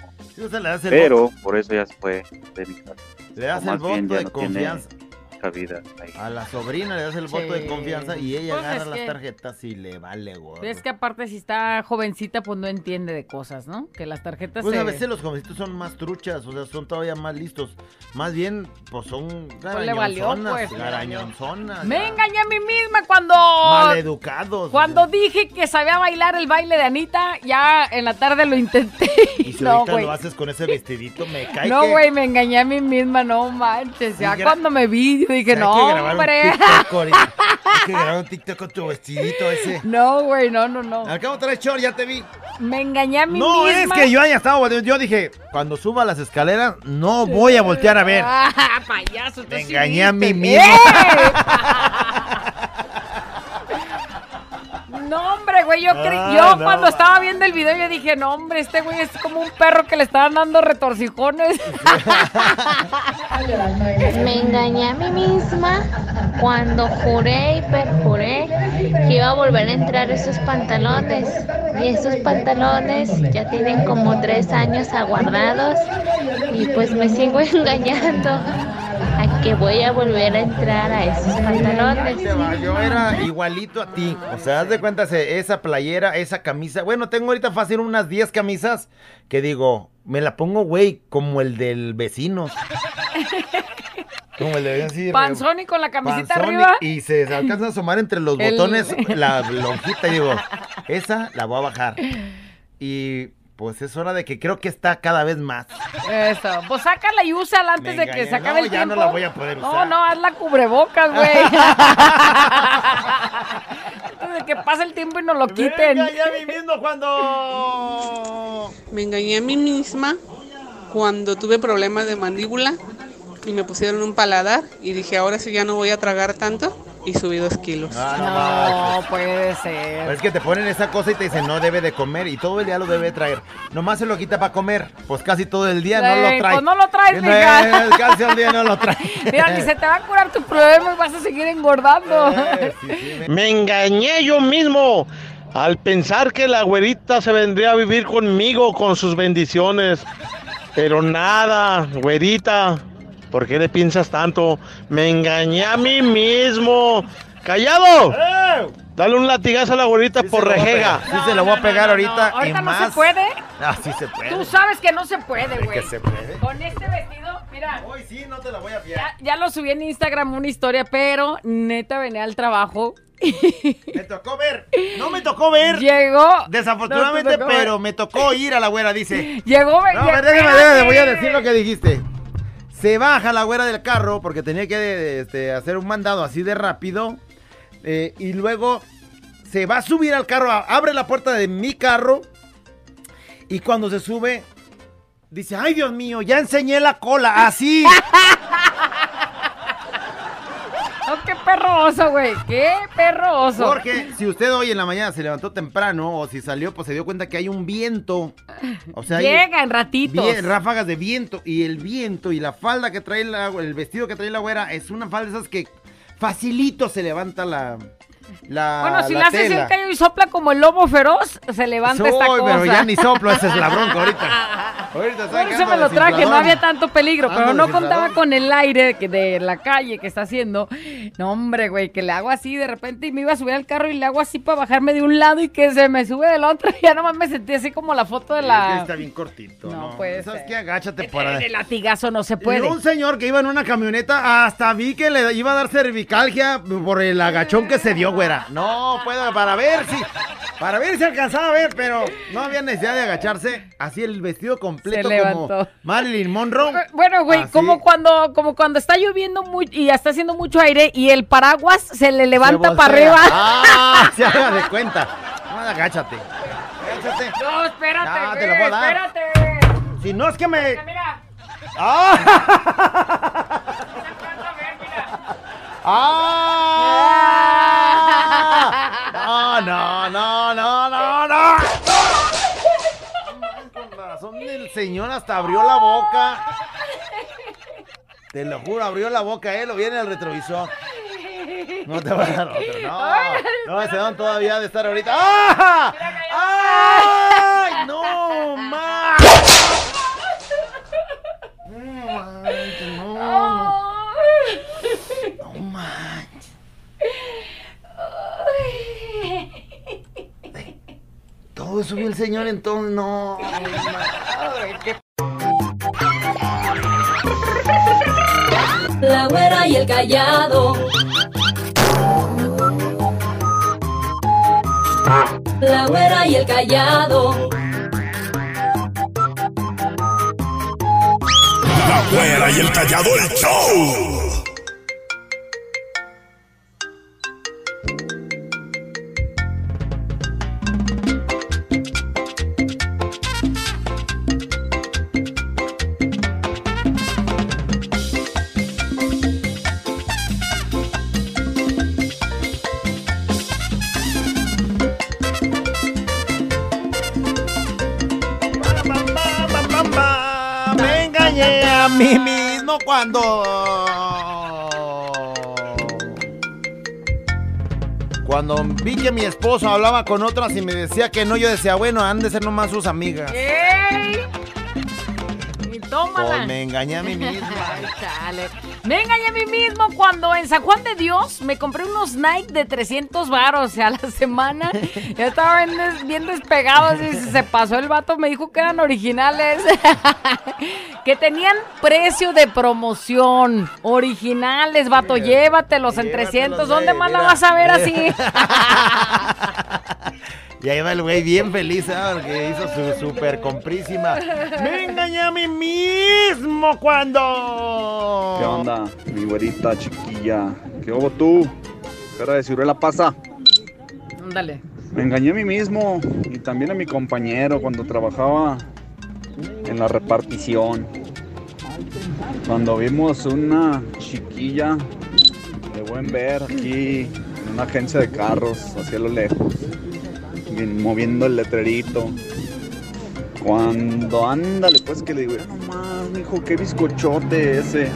Pero por eso ya se fue de mi casa. le das el voto de no tiene confianza. cabida ahí. A la sobrina le das el voto de confianza y ella Pues agarra las que- tarjetas y le vale gorro. Es que aparte si está jovencita, pues no entiende de cosas, ¿no? Que las tarjetas Pues se... a veces los jovencitos son más truchas, o sea, son todavía más listos. Más bien, pues son Pues le valió, garañonzonas, pues, garañonzonas, Me ya. engañé a mí misma cuando... Maleducados. Cuando dije que sabía bailar el baile de Anita, ya en la tarde lo intenté. Y si [LAUGHS] no, ahorita lo haces con ese vestidito, me cae No, que- güey, me engañé a mí misma, no manches. Ya gra- cuando me vi, yo dije, no, hombre. [LAUGHS] Hay que grabar un TikTok con tu vestidito ese. No, güey, no, no, no. Al cabo traes short, ya te vi. Me engañé a mí No, misma. es que yo haya estado. Yo dije, cuando suba las escaleras, no voy a voltear a ver. [LAUGHS] Ah, payaso, Me engañé a mí mismo. [LAUGHS] No, hombre, güey, yo, cre- Ah, yo no, cuando estaba viendo el video yo dije, no, hombre, este güey es como un perro que le estaban dando retorcijones. [LAUGHS] Me engañé a mí misma cuando juré y perjuré que iba a volver a entrar esos pantalones. Y esos pantalones ya tienen como tres años aguardados y pues me sigo [LAUGHS] engañando a que voy a volver a entrar a esos pantalones. Yo era igualito a ti. O sea, haz de cuenta ese- esa playera, esa camisa. Bueno, tengo ahorita fácil unas 10 camisas que digo, me la pongo, güey, como el del vecino. Como el de así. Panzón y con la y- arriba. Y, se alcanza a asomar entre los El- botones [LAUGHS] la lonjita y digo, esa la voy a bajar. Y pues es hora de que creo que está cada vez más. Eso, pues sácala y úsala antes Me de que se acabe No, el ya no tiempo. la voy a poder No, usar. no, haz la cubrebocas, güey. [LAUGHS] antes de que pase el tiempo y nos lo quiten. engañé a mí mismo cuando... Me engañé a mí misma cuando tuve problemas de mandíbula y me pusieron un paladar y dije, ahora sí ya no voy a tragar tanto y subí dos kilos. Ah, No, puede ser. Es que te ponen esa cosa y te dicen no debe de comer y todo el día lo debe traer. Nomás se lo quita para comer, pues casi todo el día no lo trae. pues no lo traes, Eh, mija. Casi al día no lo trae. [LAUGHS] Mira, ni se te va a curar tu problema y vas a seguir engordando. Me engañé yo mismo al pensar que la güerita se vendría a vivir conmigo con sus bendiciones. Pero nada, güerita, ¿por qué le piensas tanto? Me engañé a mí mismo. ¡Callado! Dale un latigazo a la güerita por se lo voy a rejega. Sí, se lo voy a pegar ahorita. Ahorita y no se puede. Ah, sí se puede. Tú sabes que no se puede, güey. que se puede. Con este vestido, mira. Hoy sí, no te la voy a fiar. Ya, ya lo subí en Instagram una historia, pero neta venía al trabajo. [LAUGHS] Me tocó ver. No me tocó ver. Llegó. Desafortunadamente, No ver. pero me tocó ir a la güera, dice. Llegó, No, ver, déjame, déjame, voy a decir lo que dijiste. Se baja la güera del carro porque tenía que este, hacer un mandado así de rápido. eh, y luego se va a subir al carro, abre la puerta de mi carro. Y cuando se sube, dice, ay Dios mío, ya enseñé la cola, así. [LAUGHS] Oh, qué perroso, güey. Qué perroso. Porque si usted hoy en la mañana se levantó temprano o si salió, pues se dio cuenta que hay un viento. O sea, hay- Llega en ratitos. Bien, ráfagas de viento y el viento y la falda que trae la, el vestido que trae la güera es una falda de esas que facilito se levanta la la Bueno, si la haces tela. el callo y sopla como el lobo feroz, se levanta esta Soy, cosa. pero ya ni soplo, esa es la bronca ahorita. [LAUGHS] Ahorita Por eso me lo traje, no había tanto peligro, Ando pero no contaba con el aire que de la calle que está haciendo. No, hombre, güey, que le hago así de repente y me iba a subir al carro y le hago así para bajarme de un lado y que se me sube del otro. Y [LAUGHS] ya nomás me sentí así como la foto de Es que la... está bien cortito. No No, puede ¿Sabes qué? Agáchate ahí. el latigazo no se puede. un señor que iba en una camioneta, hasta vi que le iba a dar cervicalgia por el agachón que se dio, güera. No, puedo, para ver si, para ver si alcanzaba a ver, pero no había necesidad de agacharse. Así el vestido completo como. Marilyn Monroe. Bueno, güey, Así. como cuando, como cuando está lloviendo muy, y está haciendo mucho aire y el paraguas se le levanta para arriba. Ah, [LAUGHS] se haga de cuenta. No, agáchate. Agáchate. No, espérate, güey, te lo a dar. espérate. Si no es que me. Mira, ¡Ah! [LAUGHS] ¡Ah! No, no, no, no, no, no. Con razón el señor hasta abrió la boca. Te lo juro, abrió la boca, eh, lo viene al retrovisor. No te va a dar otro, no. No, ese don todavía de estar ahorita. ¡Ah! ¡Ay! ¡No, más! No, manches, no, no. No manches. Todo subió el señor entonces, no. La güera y el callado. La güera y el callado. La güera y el callado el show. Vi que mi esposo hablaba con otras y me decía que no, yo decía, bueno, han de ser nomás sus amigas. Tómala. Pues me engañé a mí [LAUGHS] chale. Me engañé a mí mismo cuando en San Juan de Dios me compré unos Nike de 300 varos a la semana. Ya estaba bien, des- bien despegados y se pasó el vato. Me dijo que eran originales. [LAUGHS] que tenían precio de promoción. Originales, vato. Llévatelos en 300. ¿Dónde más la vas a ver así? [LAUGHS] Y ahí va el güey bien feliz, ¿ah? Porque hizo su super comprísima. Me engañé a mí mismo cuando. ¿Qué onda, mi güerita chiquilla? ¿Qué hubo tú? Cara de ciruela pasa. Ándale. Me engañé a mí mismo y también a mi compañero cuando trabajaba en la repartición. Cuando vimos una chiquilla de pueden ver aquí en una agencia de carros, hacia lo lejos, moviendo el letrerito. Cuando ándale, pues que le digo, no más, mijo, qué bizcochote ese.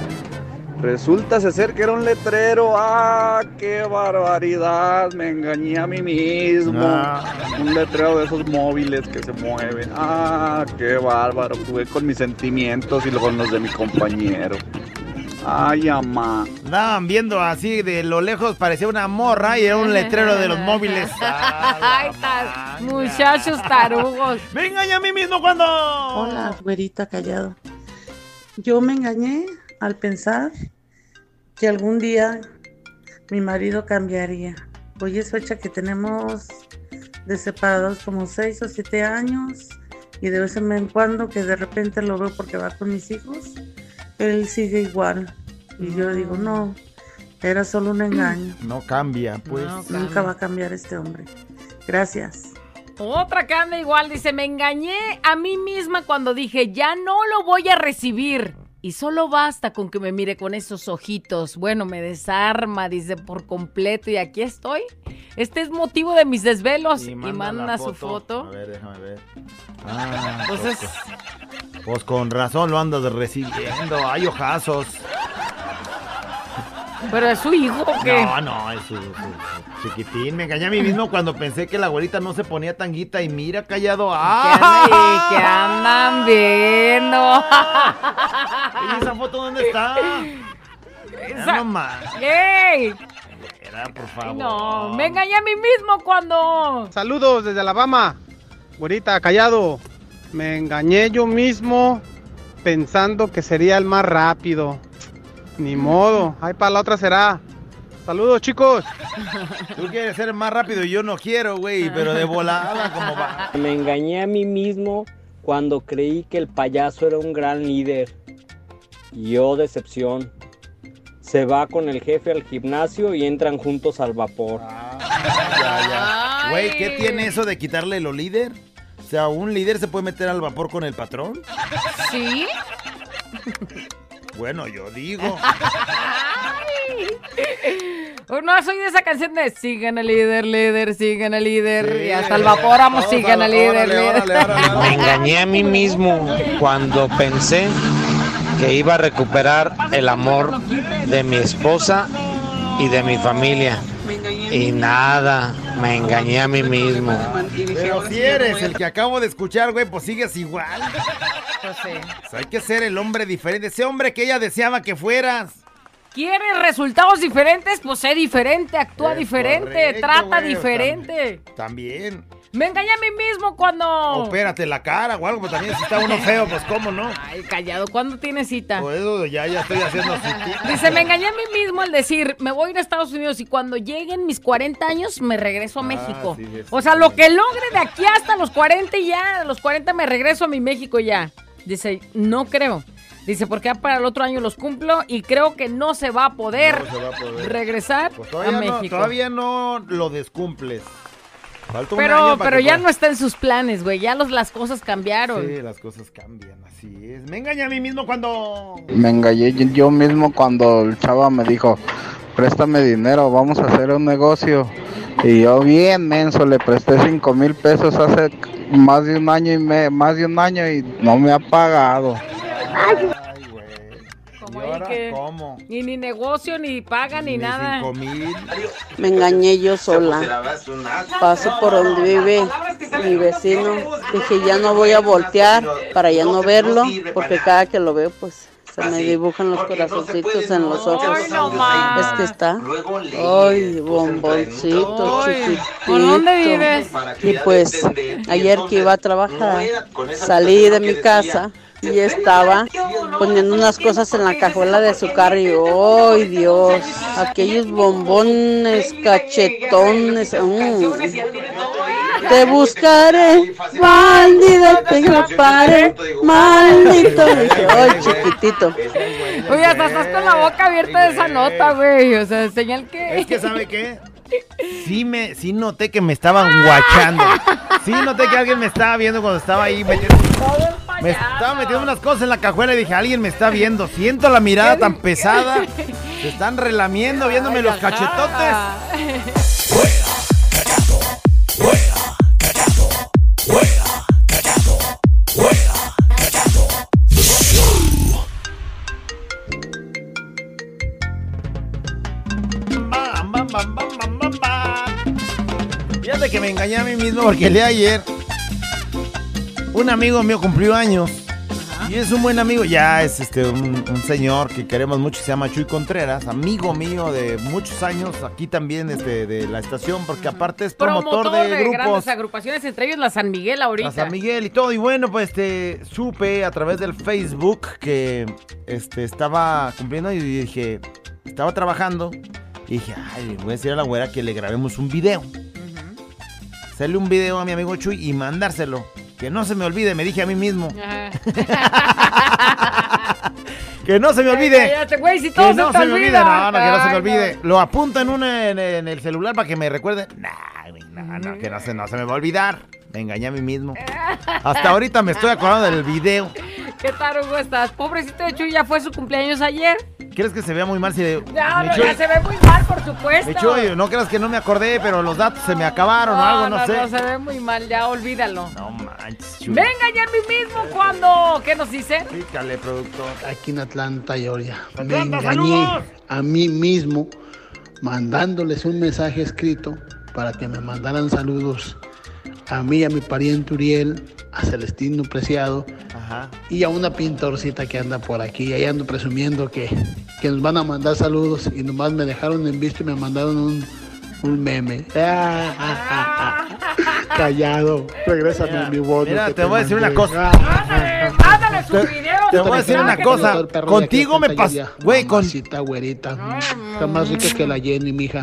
Resulta ser que era un letrero. ¡Ah, qué barbaridad! Me engañé a mí mismo. Ah. Un letrero de esos móviles que se mueven. ¡Ah, qué bárbaro! Jugué con mis sentimientos y con los de mi compañero. ¡Ay, amá! Andaban viendo así de lo lejos, parecía una morra y era un letrero de los [LAUGHS] móviles. Ay, tar- muchachos tarugos. [LAUGHS] ¡Venga ya a mí mismo cuando! Hola, güerita callado. Yo me engañé al pensar que algún día mi marido cambiaría. Hoy es fecha que tenemos de separados como seis o siete años y de vez en cuando que de repente lo veo porque va con mis hijos, él sigue igual. Y yo digo, no, era solo un engaño. [CLEARS THROAT] No cambia, pues. Nunca va a cambiar este hombre. Gracias. Otra que anda igual, dice, me engañé a mí misma cuando dije, ya no lo voy a recibir. Y solo basta con que me mire con esos ojitos. Bueno, me desarma, dice, por completo. Y aquí estoy. Este es motivo de mis desvelos. Y manda, su foto. A ver, déjame ver. Ah, Pues pues, es- pues con razón lo andas recibiendo. Hay ojazos. ¿Pero es su hijo o qué? No, no, es su, su- su chiquitín. Me engañé a mí mismo cuando pensé que la abuelita no se ponía tanguita y mira callado. ¿Qué ¡Ah! qué andan viendo? [LAUGHS] ¿Y esa foto dónde está? Esa- Ya no más. ¡Ey! Era, por favor. No, me engañé a mí mismo cuando... Saludos desde Alabama. Güerita, callado. Me engañé yo mismo pensando que sería el más rápido. Ni modo. Ahí para la otra será. Saludos, chicos. [LAUGHS] Tú quieres ser más rápido y yo no quiero, güey, pero de volada, como va. Me engañé a mí mismo cuando creí que el payaso era un gran líder. Yo decepción. Se va con el jefe al gimnasio y entran juntos al vapor. Güey, ¿qué tiene eso de quitarle lo líder? Sea, ¿un líder se puede meter al vapor con el patrón? ¿Sí? [LAUGHS] Bueno, yo digo. No, soy de esa canción de sigan al líder, líder, sigan al líder. y hasta el vapor vamos, sigan al líder, líder. Me engañé a mí mismo cuando pensé que iba a recuperar el amor de mi esposa y de mi familia. Y nada, me engañé a mí mismo. Pero si eres el que acabo de escuchar, güey, pues sigues igual. Pues sí. O sea, hay que ser el hombre diferente. Ese hombre que ella deseaba que fueras. ¿Quieres resultados diferentes? Pues sé diferente, actúa Es diferente, correcto, trata güey, diferente. También. Me engañé a mí mismo cuando... Opérate la cara o algo, pero también si está uno feo, pues cómo no. Ay, callado, ¿cuándo tienes cita? Por eso ya, ya estoy haciendo así. Dice, me engañé a mí mismo al decir, me voy a ir a Estados Unidos y cuando lleguen mis 40 años me regreso a México. Ah, sí, sí, o sea, lo que logre de aquí hasta los 40 y ya, a los 40 me regreso a mi México ya. Dice, no creo. Dice, porque ya para el otro año los cumplo y creo que no se va a poder, No se va a poder. regresar Pues a no, México. todavía no lo descumples. Falta un Pero, año para pero que ya no está en sus planes, güey. Ya los, las cosas cambiaron. Sí, las cosas cambian, así es. Me engañé a mí mismo cuando... Me engañé yo mismo cuando el chava me dijo, préstame dinero, vamos a hacer un negocio. Y yo bien menso, le presté cinco mil pesos hace más de un año y me, más de un año y no me ha pagado. Que- Y ni negocio, ni paga, ni, nada. Me engañé yo sola. Paso por donde vive mi vecino. Dije, ya no voy a voltear para ya no verlo, porque cada que lo veo, pues se me dibujan los corazoncitos en los ojos. Es que está. Ay, bomboncito, chiquitito. ¿Por dónde vives? Y pues, ayer que iba a trabajar, salí de mi casa y estaba poniendo unas cosas en la cajuela de su carro y ¡ay Dios! Aquellos bombones, cachetones. mm. Te buscaré, bandido, te atraparé, maldito. ¡ay, chiquitito! Oye, hasta estás con la boca abierta de esa nota, güey. O sea, señal que. Es que, ¿sabe qué? Sí, me, sí noté que me estaban guachando. Sí noté que alguien me estaba viendo cuando estaba ahí metiendo... Me estaba metiendo unas cosas en la cajuela y dije, alguien me está viendo. Siento la mirada tan pesada. [LAUGHS] Se están relamiendo, viéndome los cachetotes. Bam, bam, bam, bam, bam, bam, bam. Fíjate que me engañé a mí mismo porque el día de ayer un amigo mío cumplió años. Y es un buen amigo, ya es este un, un señor que queremos mucho, se llama Chuy Contreras, amigo mío de muchos años, aquí también este, de la estación, porque aparte es promotor, de, grupos. grandes agrupaciones, entre ellos la San Miguel ahorita. A San Miguel y todo. Y bueno, pues este, supe a través del Facebook que este, estaba cumpliendo y dije, estaba trabajando. Y dije, ay, voy a decir a la güera que le grabemos un video. Hacerle un video a mi amigo Chuy y mandárselo. Que no se me olvide, me dije a mí mismo. que no se me olvide. Cállate, güey, si todo que se no te se me olvide, no, no, que no se me olvide. Lo apunto en, en el celular para que me recuerde. Nah, güey, no, no, que no se, no se me va a olvidar. Me engañé a mí mismo. Hasta ahorita me estoy acordando del video. ¿Qué tal, Hugo? Estás? Pobrecito de Chuy, ya fue su cumpleaños ayer. ¿Crees que se vea muy mal si de... No, no, Chuy- ya se ve muy mal, por supuesto. mi Chuy, no creas que no me acordé, pero los datos se me acabaron o algo, no, sé. No, se ve muy mal, ya olvídalo. No manches, Chuy. Venga ya a mí mismo cuando. ¿Qué nos dice? Pícale, productor. Aquí en Atlanta, Georgia. Me engañé saludos. a mí mismo mandándoles un mensaje escrito para que me mandaran saludos a mí, y a mi pariente Uriel, a Celestino Preciado Ajá. y a una pintorcita que anda por aquí. Ahí ando presumiendo que, que nos van a mandar saludos y nomás me dejaron en visto y me mandaron un, un meme. Ah, ah, ah, ah. [LAUGHS] Callado, Mira, mi voz. mira, que te voy a decir una cosa. Mándale su video. Te voy a decir una cosa. Contigo me pasó. Güey, con. Güerita. Está más rica que la Jenny, mija.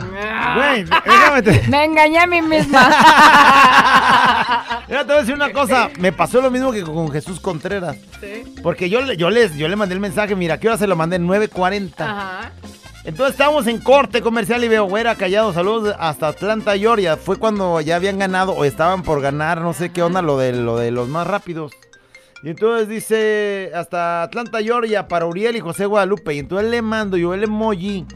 Güey, déjame te. Me engañé a mí misma. Mira, te voy a decir una cosa. Me pasó lo mismo que con Jesús Contreras. Porque yo, le- yo, les, yo le mandé el mensaje, mira, ¿qué hora se lo mandé? 9.40. Ajá. Entonces estábamos en corte comercial y veo, güera, callado, saludos hasta Atlanta, Georgia. Fue cuando ya habían ganado o estaban por ganar, no sé qué onda, lo de, lo de los más rápidos. Y entonces dice, hasta Atlanta, Georgia, para Uriel y José Guadalupe. Y entonces le mando yo el emoji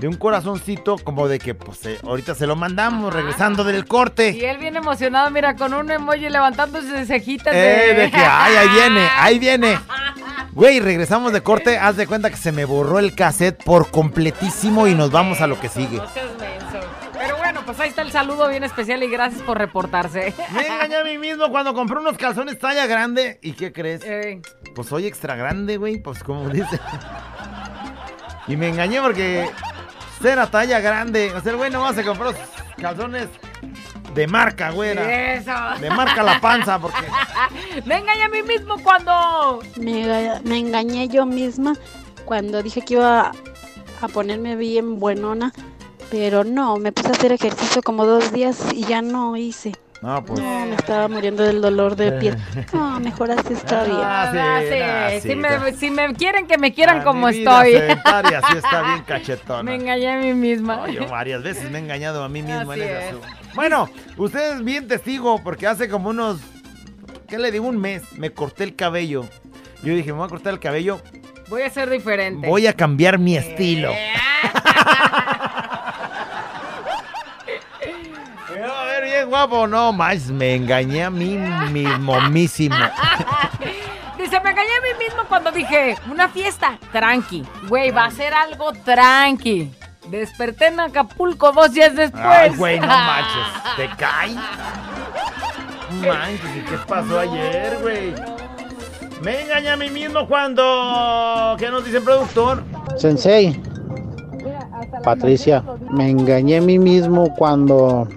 de un corazoncito como de que, pues, eh, ahorita se lo mandamos, regresando del corte. Y él bien emocionado, mira, con un emoji levantándose de cejitas Eh, de... de que, ay, ahí viene, [LAUGHS] ahí viene. Güey, regresamos de corte, haz de cuenta que se me borró el cassette por completísimo y nos vamos a lo que sigue. No seas menso. Bueno, pues ahí está el saludo bien especial y gracias por reportarse. [LAUGHS] Me engañé a mí mismo cuando compré unos calzones talla grande. ¿Y qué crees? Eh, Pues soy extra grande, güey, pues como dice. Y me engañé porque era talla grande. O sea, el güey nomás se compró calzones de marca, güera. Eso. De marca la panza, porque... [LAUGHS] Me engañé a mí mismo cuando... Me, me engañé yo misma cuando dije que iba a ponerme bien buenona, pero no, me puse a hacer ejercicio como dos días y ya no hice. No, pues... No, me estaba muriendo del dolor de piel. [LAUGHS] No, mejor así está bien. Ah, sí, Ah, sí, ah, si, sí, me, si me quieren, que me quieran Ah, como mi vida estoy. sedentaria, sí está bien [LAUGHS] cachetona. me engañé a mí misma. No, yo varias veces me he engañado a mí mismo Así en ese es. asunto. Bueno, ustedes bien testigo, porque hace como unos, ¿qué le digo? Un mes me corté el cabello. Yo dije, me voy a cortar el cabello, Voy a ser diferente. voy a cambiar mi estilo. [LAUGHS] Me guapo, no más, me engañé a mí mismo, mismo. [LAUGHS] Dice, me engañé a mí mismo cuando dije, una fiesta, tranqui. Güey, va a ser algo tranqui. Desperté en Acapulco dos días después. Ay, güey, no [LAUGHS] manches, ¿te cae? No Manches, ¿y qué pasó ayer, güey? Me engañé a mí mismo cuando... ¿Qué nos dice el productor? Sensei, Patricia, me engañé a mí mismo cuando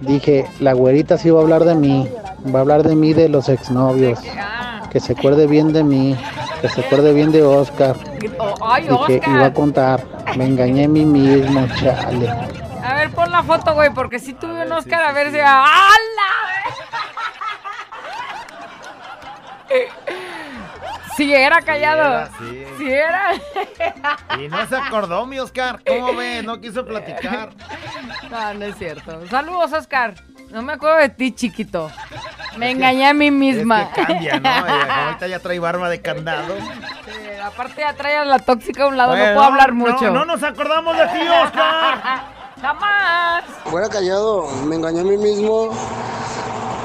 dije, la güerita sí va a hablar de mí, va a hablar de mí de los exnovios, que se acuerde bien de mí, que se acuerde bien de Oscar, Oh, que iba a contar, me engañé a mí mismo, chale. A ver, pon la foto, güey, porque si tuve un Oscar, a ver si... ¡Hala! Si era callado. Sí, Si era. Y no se acordó, mi Oscar. ¿Cómo ve? No quiso platicar. No, no es cierto. Saludos, Oscar. No me acuerdo de ti, chiquito. Me engañé a mí misma. Es que cambia, ¿no? Ahorita ya trae barba de candado. Sí, aparte ya trae a la tóxica a un lado, Bueno, no puedo hablar no, mucho. No, nos acordamos de ti, Oscar. [LAUGHS] Jamás. Fuera callado, me engañé a mí mismo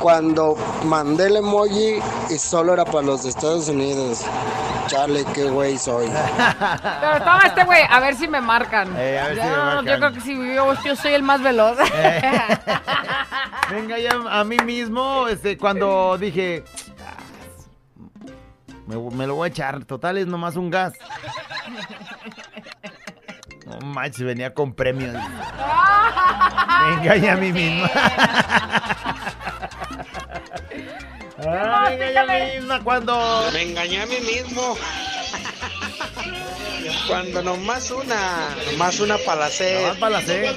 cuando mandé el emoji y solo era para los de Estados Unidos. Chale, qué güey soy. Pero estaba este güey, a ver si me marcan. Eh, a ver si Yo- me marcan. Yo creo que sí, yo, yo soy el más veloz. [LAUGHS] Venga ya a mí mismo, este, cuando dije, "Ah, me, me lo voy a echar, total es nomás un gas. No manches, venía con premios. [LAUGHS] Me engañé a mí mismo. Ah, me engañé a mí misma cuando... Me engañé a mí mismo. Cuando nomás una, nomás una para la sed. Nomás pa' la sed.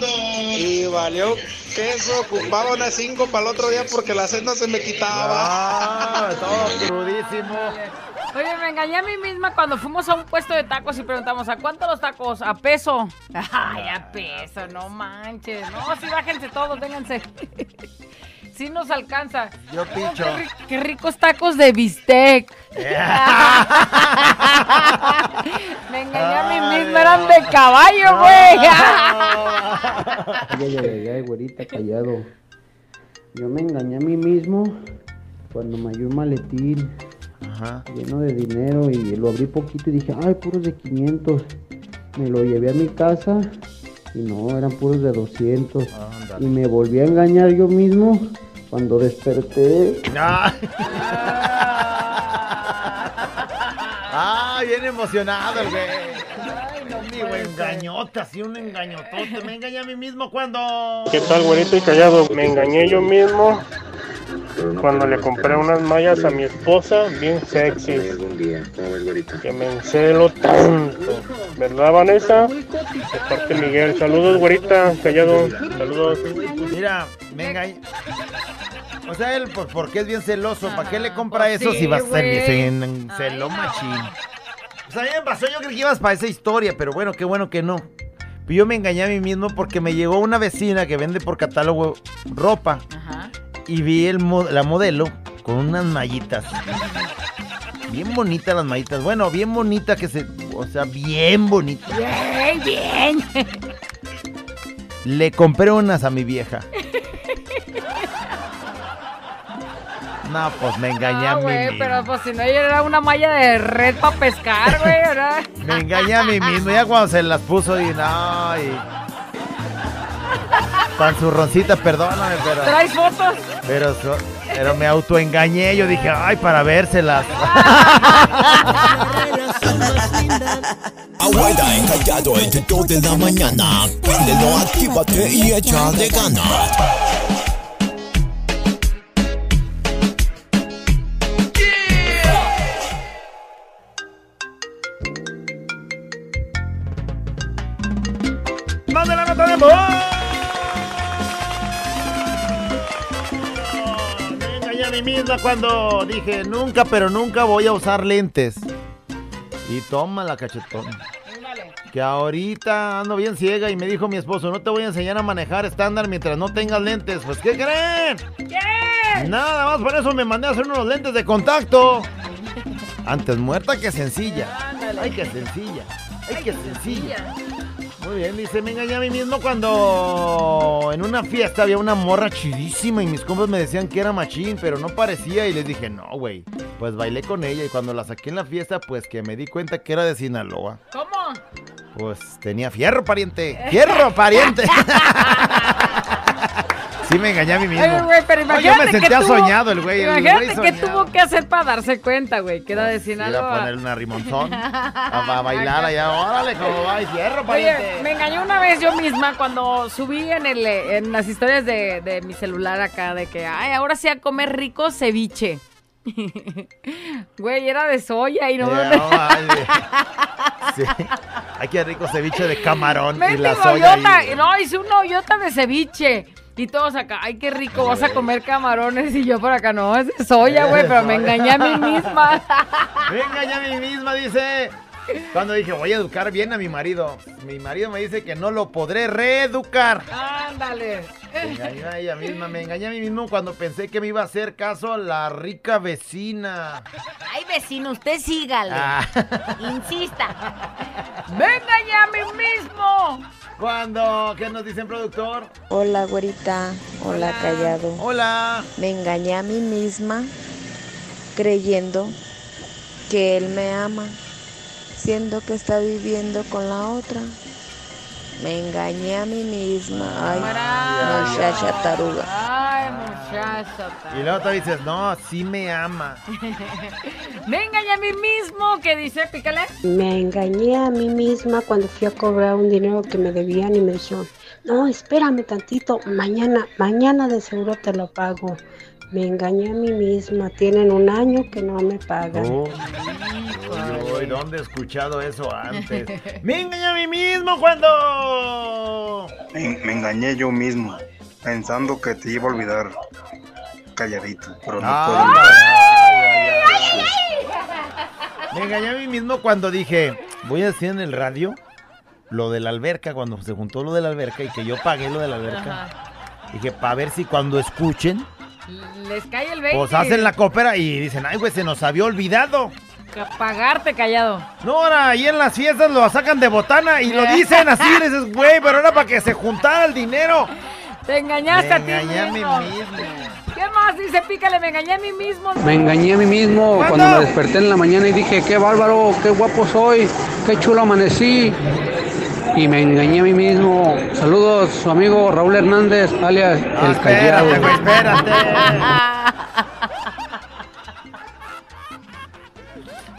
Y valió queso, ocupaba unas cinco para el otro día porque la sed no se me quitaba. Ah, todo crudísimo. Oye, me engañé a mí misma cuando fuimos a un puesto de tacos y preguntamos, ¿a cuánto los tacos? ¿A peso? [LAUGHS] Ay, a peso, no manches. No, sí, bájense todos, vénganse. Sí nos alcanza. Yo No, picho. qué, ri- qué ricos tacos de bistec. [LAUGHS] me engañé a mí misma, eran de caballo, güey. Ay, ay, ay, ay, güerita, callado. Yo me engañé a mí mismo cuando me hallé un maletín lleno de dinero y lo abrí poquito y dije, ay, puros de 500. Me lo llevé a mi casa y no, eran puros de 200. Y me volví a engañar yo mismo cuando desperté. Ah, [LAUGHS] bien emocionado el güey. Ay, no, engañota, sí, un engañotote. Me engañé a mí mismo cuando... ¿Qué tal, güerito y callado? Me engañé yo mismo cuando le compré unas mallas a mi esposa bien sexy. Que me encelo tanto. ¿Verdad, Vanessa? De parte Miguel. Saludos, güerita, callado. Saludos. Mira, me engañé. O sea, él, pues, porque es bien celoso. ¿Para qué le compra eso si va a ser se celó machín? O sea, a mí me pasó, yo creí que ibas para esa historia, pero bueno, qué bueno que no. Yo me engañé a mí mismo porque me llegó una vecina que vende por catálogo ropa y vi el la modelo con unas mallitas. Bien bonitas las mallitas. Bueno, bien bonita que se... O sea, bien bonita. Bien, bien. Le compré unas a mi vieja. [LAUGHS] No, pues me engañé a mí mismo. pero pues si no era una malla de red para pescar, güey, ¿verdad? Me engañé a mí mismo. Ya cuando se las puso y no, y... Con su roncita, perdóname, pero... ¿Traes fotos? Pero, pero me autoengañé. Yo dije, ay, para vérselas. [LAUGHS] Abuela encallado entre 2 de la mañana. Préndelo, actívate y échale ganas. ¡Más de la nota de voz! Me engañé a mí misma cuando dije, nunca, pero nunca voy a usar lentes. Y toma la cachetón. Que ahorita ando bien ciega y me dijo mi esposo, no te voy a enseñar a manejar estándar mientras no tengas lentes. Pues, ¿qué creen? Nada más por eso me mandé a hacer unos lentes de contacto. Antes muerta que sencilla. Ay, que sencilla. Ay, que sencilla. Muy bien, dice, me engañé a mí mismo cuando en una fiesta había una morra chidísima y mis compas me decían que era machín, pero no parecía y les dije, no, güey. Pues bailé con ella y cuando la saqué en la fiesta, pues que me di cuenta que era de Sinaloa. ¿Cómo? Pues tenía fierro, pariente. ¡Fierro, pariente! [LAUGHS] sí me engañé a mí mismo. Ay, güey, pero No, yo imagínate me que sentía tuvo- soñado el güey. el güey Imagínate qué tuvo que hacer para darse cuenta, güey, que era de Ir a Sinaloa. poner una rimonzón. A, a [LAUGHS] bailar allá. Órale, cómo va. Y pariente. Oye, me engañé una vez yo misma cuando subí en, el, en las historias de, de mi celular acá de que, ay, ahora sí a comer rico ceviche. [LAUGHS] Güey, era de soya y no... Ya, no, sí. Ay, qué rico ceviche de camarón y la soya. ahí. No, hice una hoyota de ceviche. Y todos acá, ay, qué rico, vas a comer camarones. Y yo por acá, no, es de soya, güey, pero me engañé a mí misma. [LAUGHS] Me engañé a mí misma, dice. Cuando dije, voy a educar bien a mi marido. Mi marido me dice que no lo podré reeducar. Ándale. Me engañé a ella misma, me engañé a mí mismo cuando pensé que me iba a hacer caso a la rica vecina. Ay, vecino, usted sígale. Ah. Insista. [LAUGHS] ¡Me engañé a mí mismo! ¿Cuándo? ¿Qué nos dicen, productor? Hola, güerita. Hola, callado. Hola. Me engañé a mí misma creyendo que él me ama, siendo que está viviendo con la otra. Me engañé a mí misma. Ay, muchacha taruga. Ay, muchacha. Y luego te dices, no, sí me ama. [LAUGHS] Me engañé a mí mismo. ¿Qué dice? Pícale. Me engañé a mí misma cuando fui a cobrar un dinero que me debían y me dijeron, no, espérame tantito, mañana, mañana de seguro te lo pago. Me engañé a mí misma, tienen un año que no me pagan. Oh. Uy, ¿dónde he escuchado eso antes? [LAUGHS] Me engañé a mí mismo cuando... Me, me engañé yo mismo, pensando que te iba a olvidar calladito, pero no Ah, puedo. Me engañé a mí mismo cuando dije, voy a decir en el radio lo de la alberca, cuando se juntó lo de la alberca y que yo pagué lo de la alberca. Dije, para ver si cuando escuchen, Les cae el 20. pues hacen la copera y dicen, ay, güey, se nos había olvidado. Pagarte callado. No, ahora ahí en las fiestas lo sacan de botana y lo [LAUGHS] dicen así, dices, güey, pero era para que se juntara el dinero. Te engañaste a ti Me engañé a mí mismo. mismo. ¿Qué más dice? Pícale, me engañé a mí mismo. Me engañé a mí mismo ¿Cuándo? cuando me desperté en la mañana y dije, qué bárbaro, qué guapo soy, qué chulo amanecí. Y me engañé a mí mismo. Saludos, su amigo Raúl Hernández, alias El Callado. Espérate, espérate.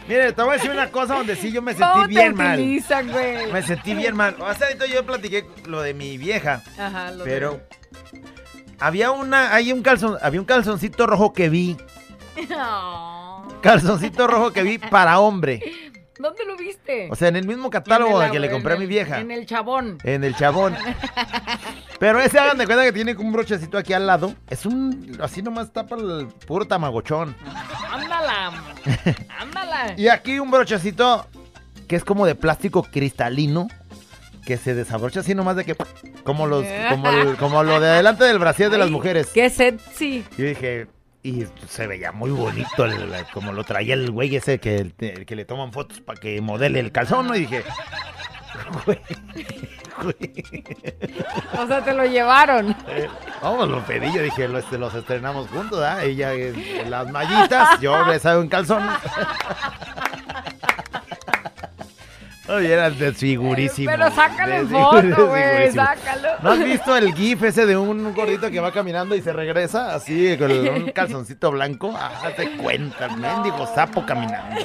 Mire, te voy a decir una cosa donde sí yo me sentí ¿Cómo te bien mal. utilizan, güey? Me sentí bien mal. Hace ahorita yo platiqué lo de mi vieja. Ajá, lo Pero había una, hay un calzón, había un calzoncito rojo que vi. de- [LAUGHS] No. Calzoncito rojo que vi para hombre. [LAUGHS] ¿Dónde lo viste? O sea, en el mismo catálogo el- que le compré a mi vieja. En el chabón. En el chabón. [LAUGHS] Pero ese hagan de cuenta que tiene un brochecito aquí al lado. Es un. Así nomás tapa el puro tamagochón. Ándala. [LAUGHS] Ándala. Y aquí un brochecito que es como de plástico cristalino. Que se desabrocha así nomás de que. Como los. Como, el- como lo de adelante del brasier de las mujeres. Qué sexy. Yo dije. Y se veía muy bonito el- como lo traía el güey ese que, el que le toman fotos para que modele el calzón. ¿no? Y dije. [LAUGHS] Güey, güey. O sea, te lo llevaron. Eh, Vamos, lo pedí, yo dije, los, los estrenamos juntos, ¿ah? Ella en las mallitas, yo le saco en calzón. [LAUGHS] Oye, era desfigurísimo. Pero sácale Desfigu- foto, güey. Sácalo. ¿No has visto el gif ese de un gordito que va caminando y se regresa así con un [LAUGHS] calzoncito blanco? Ah, te cuenta, mendigo sapo caminando.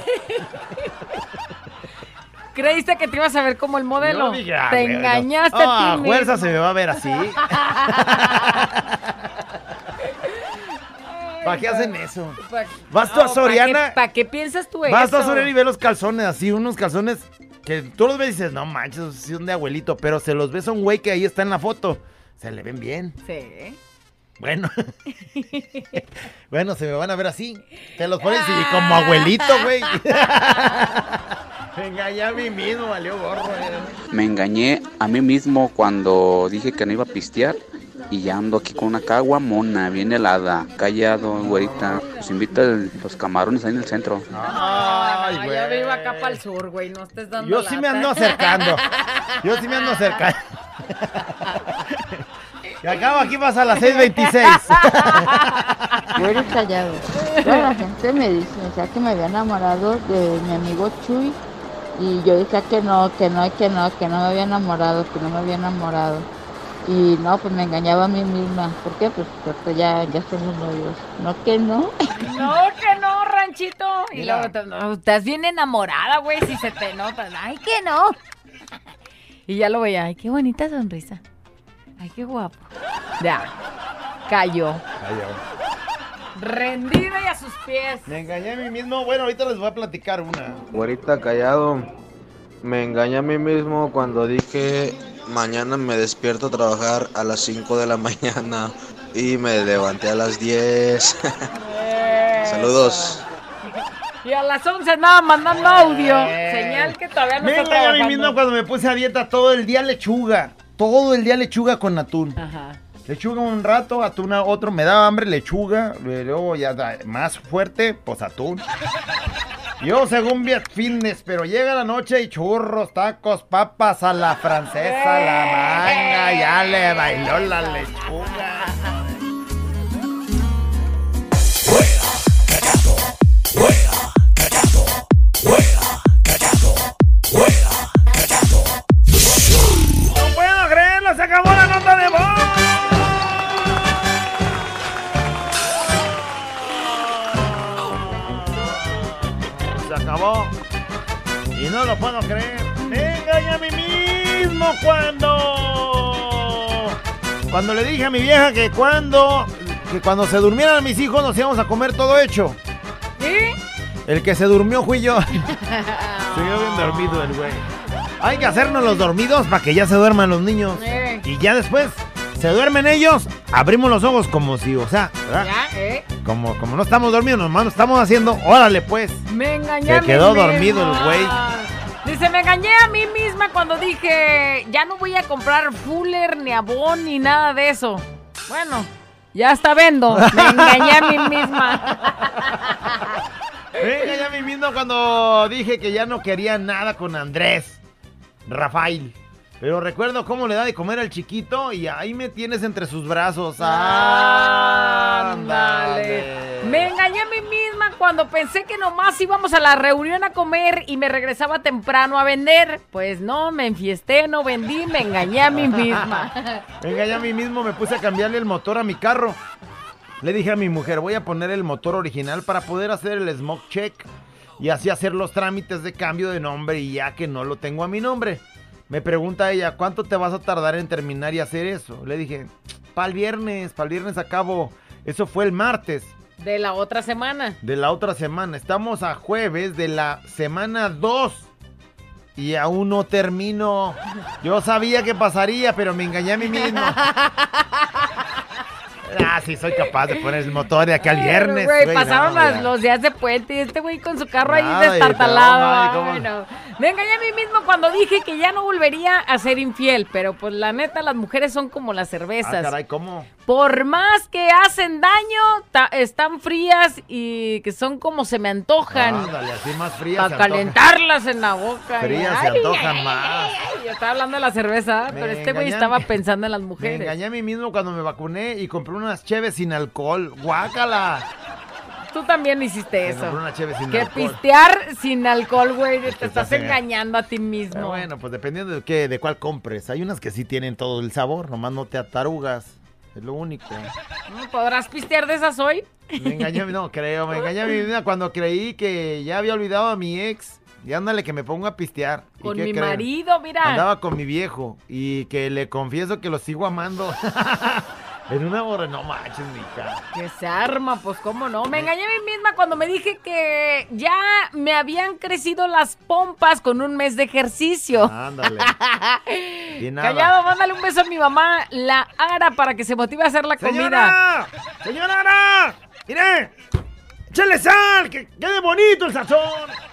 ¿Creíste que te ibas a ver como el modelo? Ah, te güey, no. engañaste Ah, a ti fuerza mismo. se me va a ver así. [LAUGHS] ¿Para qué hacen eso? Vas tú a No, Soriana. ¿Para qué, pa' qué piensas tú Vas eso? a Soriana y ves los calzones así, unos calzones que tú los ves y dices, no manches, son de abuelito, pero se los ves a un güey que ahí está en la foto. Se le ven bien. Sí. Bueno. [LAUGHS] bueno, se me van a ver así. Te los pones y como abuelito, güey. [LAUGHS] Venga, ya a mí mismo valió gorro. eh. Me engañé a mí mismo cuando dije que no iba a pistear y ya ando aquí con una cagua mona, bien helada, callado, güerita. Pues invita el- los camarones ahí en el centro. Ay, güey. yo vivo acá para el sur, güey. No estés dando Yo sí me lata. ando acercando. Yo sí me ando acercando. Y acabo aquí vas a las 6.26. Yo eres callado. Toda la gente me dice, o sea, que me había enamorado de mi amigo Chuy. Y yo decía que no, que no, que no, que no me había enamorado, que no me había enamorado. Y no, pues me engañaba a mí misma. ¿Por qué? Pues porque ya, ya somos novios. No que no. No, que no, ranchito. Y Mira. luego te- no, estás bien enamorada, güey, si se te nota. Ay, que no. Y ya lo veía. Ay, qué bonita sonrisa. Ay, qué guapo. Ya. Cayó. Rendida y a sus pies. Me engañé a mí mismo. Bueno, ahorita les voy a platicar una. Güerita callado, me engañé a mí mismo cuando dije mañana me despierto a trabajar a las 5 de la [LAUGHS] mañana y me levanté a las 10. Saludos. Y a las 11 andaba mandando audio. Señal que todavía no Me está engañé a mí trabajando. mismo cuando me puse a dieta todo el día lechuga. Todo el día lechuga con atún. Ajá. Lechuga un rato, atún a otro, me daba hambre, lechuga, luego ya más fuerte, pues atún. Yo según bien fitness, pero llega la noche y churros, tacos, papas a la francesa, la manga, ya le bailó la lechuga. Cuando le dije a mi vieja que cuando. Que cuando se durmieran mis hijos nos íbamos a comer todo hecho. ¿Sí? El que se durmió fui yo. [LAUGHS] se quedó bien dormido el güey. Hay que hacernos los dormidos para que ya se duerman los niños. Eh. Y ya después se duermen ellos, abrimos los ojos como si, o sea, ¿verdad? Ya, ¿eh? Como, como no estamos dormidos, nomás lo estamos haciendo, órale pues. Me engañé Se quedó misma. dormido el güey. Dice, me engañé a mí misma cuando dije, ya no voy a comprar Fuller, ni Avon, ni nada de eso. Bueno, ya está vendo. Me [LAUGHS] engañé a mí misma. Venga, ya me mismo cuando dije que ya no quería nada con Andrés, Rafael. Pero recuerdo cómo le da de comer al chiquito y ahí me tienes entre sus brazos. Ándale. Me engañé a mí misma cuando pensé que nomás íbamos a la reunión a comer y me regresaba temprano a vender. Pues no, me enfiesté, no vendí, me engañé a mí misma. Venga, ya a mí mismo me puse a cambiarle el motor a mi carro. Le dije a mi mujer, voy a poner el motor original para poder hacer el smoke check y así hacer los trámites de cambio de nombre y ya que no lo tengo a mi nombre. Me pregunta ella, ¿cuánto te vas a tardar en terminar y hacer eso? Le dije, para el viernes, para el viernes acabo. Eso fue el martes De la otra semana. de la otra semana. Estamos a jueves de la semana 2. Y aún no termino. Yo sabía que pasaría, pero me engañé a mí mismo. [LAUGHS] Ah, sí, soy capaz de poner el motor de aquí al viernes. Güey, güey, pasaron no, las- los días de puente y este güey con su carro ahí destartalado. no, ay, Ay, cómo- no. Me engañé a mí mismo cuando dije que ya no volvería a ser infiel, pero pues la neta las mujeres son como las Ah, cervezas. caray, ¿cómo? Por más que hacen daño, están frías y que son como se me antojan. Ándale, así más fría. Para calentarlas en la boca. Frías se antojan ay, más. Yo estaba hablando de la cerveza, Me pero este güey estaba pensando en las Me mujeres. engañé a mí mismo cuando me vacuné y compré unas cheves sin alcohol. ¡Guácala! Tú también hiciste Me eso. una cheve sin Que alcohol. pistear sin alcohol, güey. Te estás estás enga- engañando a ti mismo. bueno, pues dependiendo de qué, de cuál compres. Hay unas que sí tienen todo el sabor, nomás no te atarugas. Es lo único. ¿No ¿Podrás pistear de esas hoy? Me engañé, no creo, me engañé a mi vida cuando creí que ya había olvidado a mi ex. Y ándale que me pongo a pistear. ¿Y Con mi creen? marido, mira. Andaba con mi viejo y que le confieso que lo sigo amando. [LAUGHS] en una borra, no manches, mija. Que se arma, pues cómo no. Me engañé a mí misma cuando me dije que ya me habían crecido las pompas con un mes de ejercicio. Ándale. [LAUGHS] Callado, mándale un beso a mi mamá, la Ara, para que se motive a hacer la comida. ¡Señora! ¡Señora Ara! ¡Mire! ¡Échale sal! ¡Que quede bonito el sazón!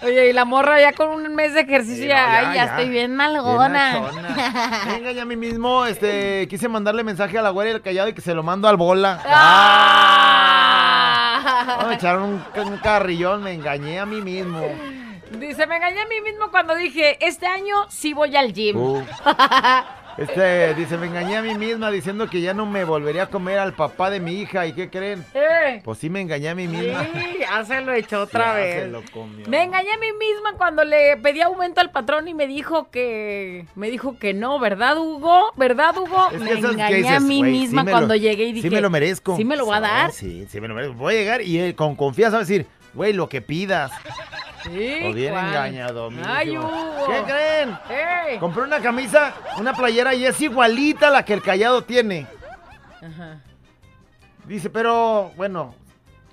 Oye, y la morra ya con un mes de ejercicio, Sí, ya, no, ya, ay, ya, ya. estoy bien Bien nalgona. nachona. [LAUGHS] Venga, ya a mí mismo, este, quise mandarle mensaje a la güera y el callado y que se lo mando al bola. Ah. Vamos a echar un, un carrillón, me engañé a mí mismo. Dice, me engañé a mí mismo cuando dije, este año sí voy al gym. Uh. [LAUGHS] Este, dice, me engañé a mí misma diciendo que ya no me volvería a comer al papá de mi hija. ¿Y qué creen? Eh. Pues sí me engañé a mí misma. Sí, ya se lo echó [LAUGHS] otra vez. se lo comió. Me engañé a mí misma cuando le pedí aumento al patrón y me dijo que me dijo que no, ¿verdad, Hugo? ¿Verdad, Hugo? Es que me engañé a mí misma cuando lo- llegué y dije, Sí me lo merezco. ¿Sí me lo va a dar? Sí, sí me lo merezco. Voy a llegar y él con confianza va a decir, güey, lo que pidas. Sí, O bien engañado, mi Ay. Hugo. ¿Qué creen? Compré una camisa, una playera y es igualita a la que el callado tiene. Ajá. Dice, pero bueno,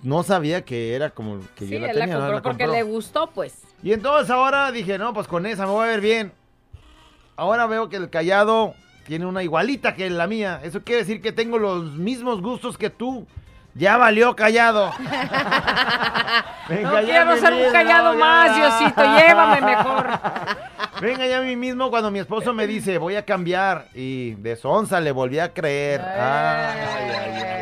no sabía que era como que Sí, yo la tenía. la ¿no? compró La porque compró. le gustó, pues. Y entonces ahora dije, no, pues con esa me voy a ver bien. Ahora veo que el callado tiene una igualita que la mía. Eso quiere decir que tengo los mismos gustos que tú. Ya valió callado. [LAUGHS] no quiero ser un callado más, Diosito, llévame mejor. [LAUGHS] Venga ya a mí mismo cuando mi esposo me dice, voy a cambiar. Y de sonza le volví a creer. Ay, ay, ay,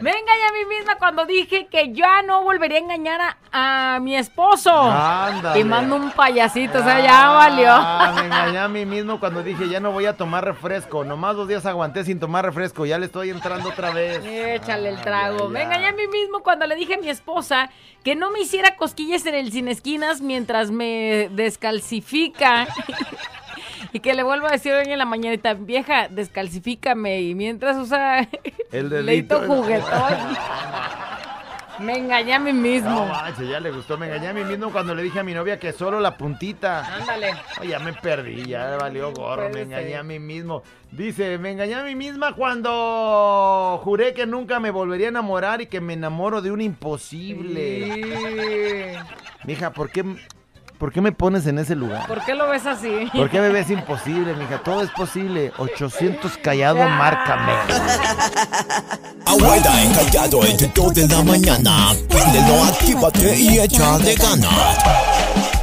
Venga ya a mí misma cuando dije que ya no volvería a engañar a, mi esposo. Ándale. Y mando un payasito, o sea, ya valió. Ah, me engañé a mí mismo cuando dije, ya no voy a tomar refresco. Nomás dos días aguanté sin tomar refresco. Ya le estoy entrando otra vez. Échale el trago. Me engañé a mí mismo cuando le dije a mi esposa que no me hiciera cosquillas en el sin esquinas mientras me descalcifica. [LAUGHS] y que le vuelvo a decir hoy en la mañanita, vieja, descalcifícame. Y mientras usa el dedito juguetón. Me engañé a mí mismo. No, ya le gustó. Me engañé a mí mismo cuando le dije a mi novia que solo la puntita. Ándale. Ya me perdí, ya valió gorro. me engañé a mí mismo. Dice, me engañé a mí misma cuando juré que nunca me volvería a enamorar y que me enamoro de un imposible. Mija, ¿por qué ¿Por qué me pones en ese lugar? ¿Por qué lo ves así? ¿Por qué me ves imposible, mija? Todo es posible. 800 callado, márcame. Abuela encallado entre 2 de la mañana. Préndelo, actívate y echa de ganas.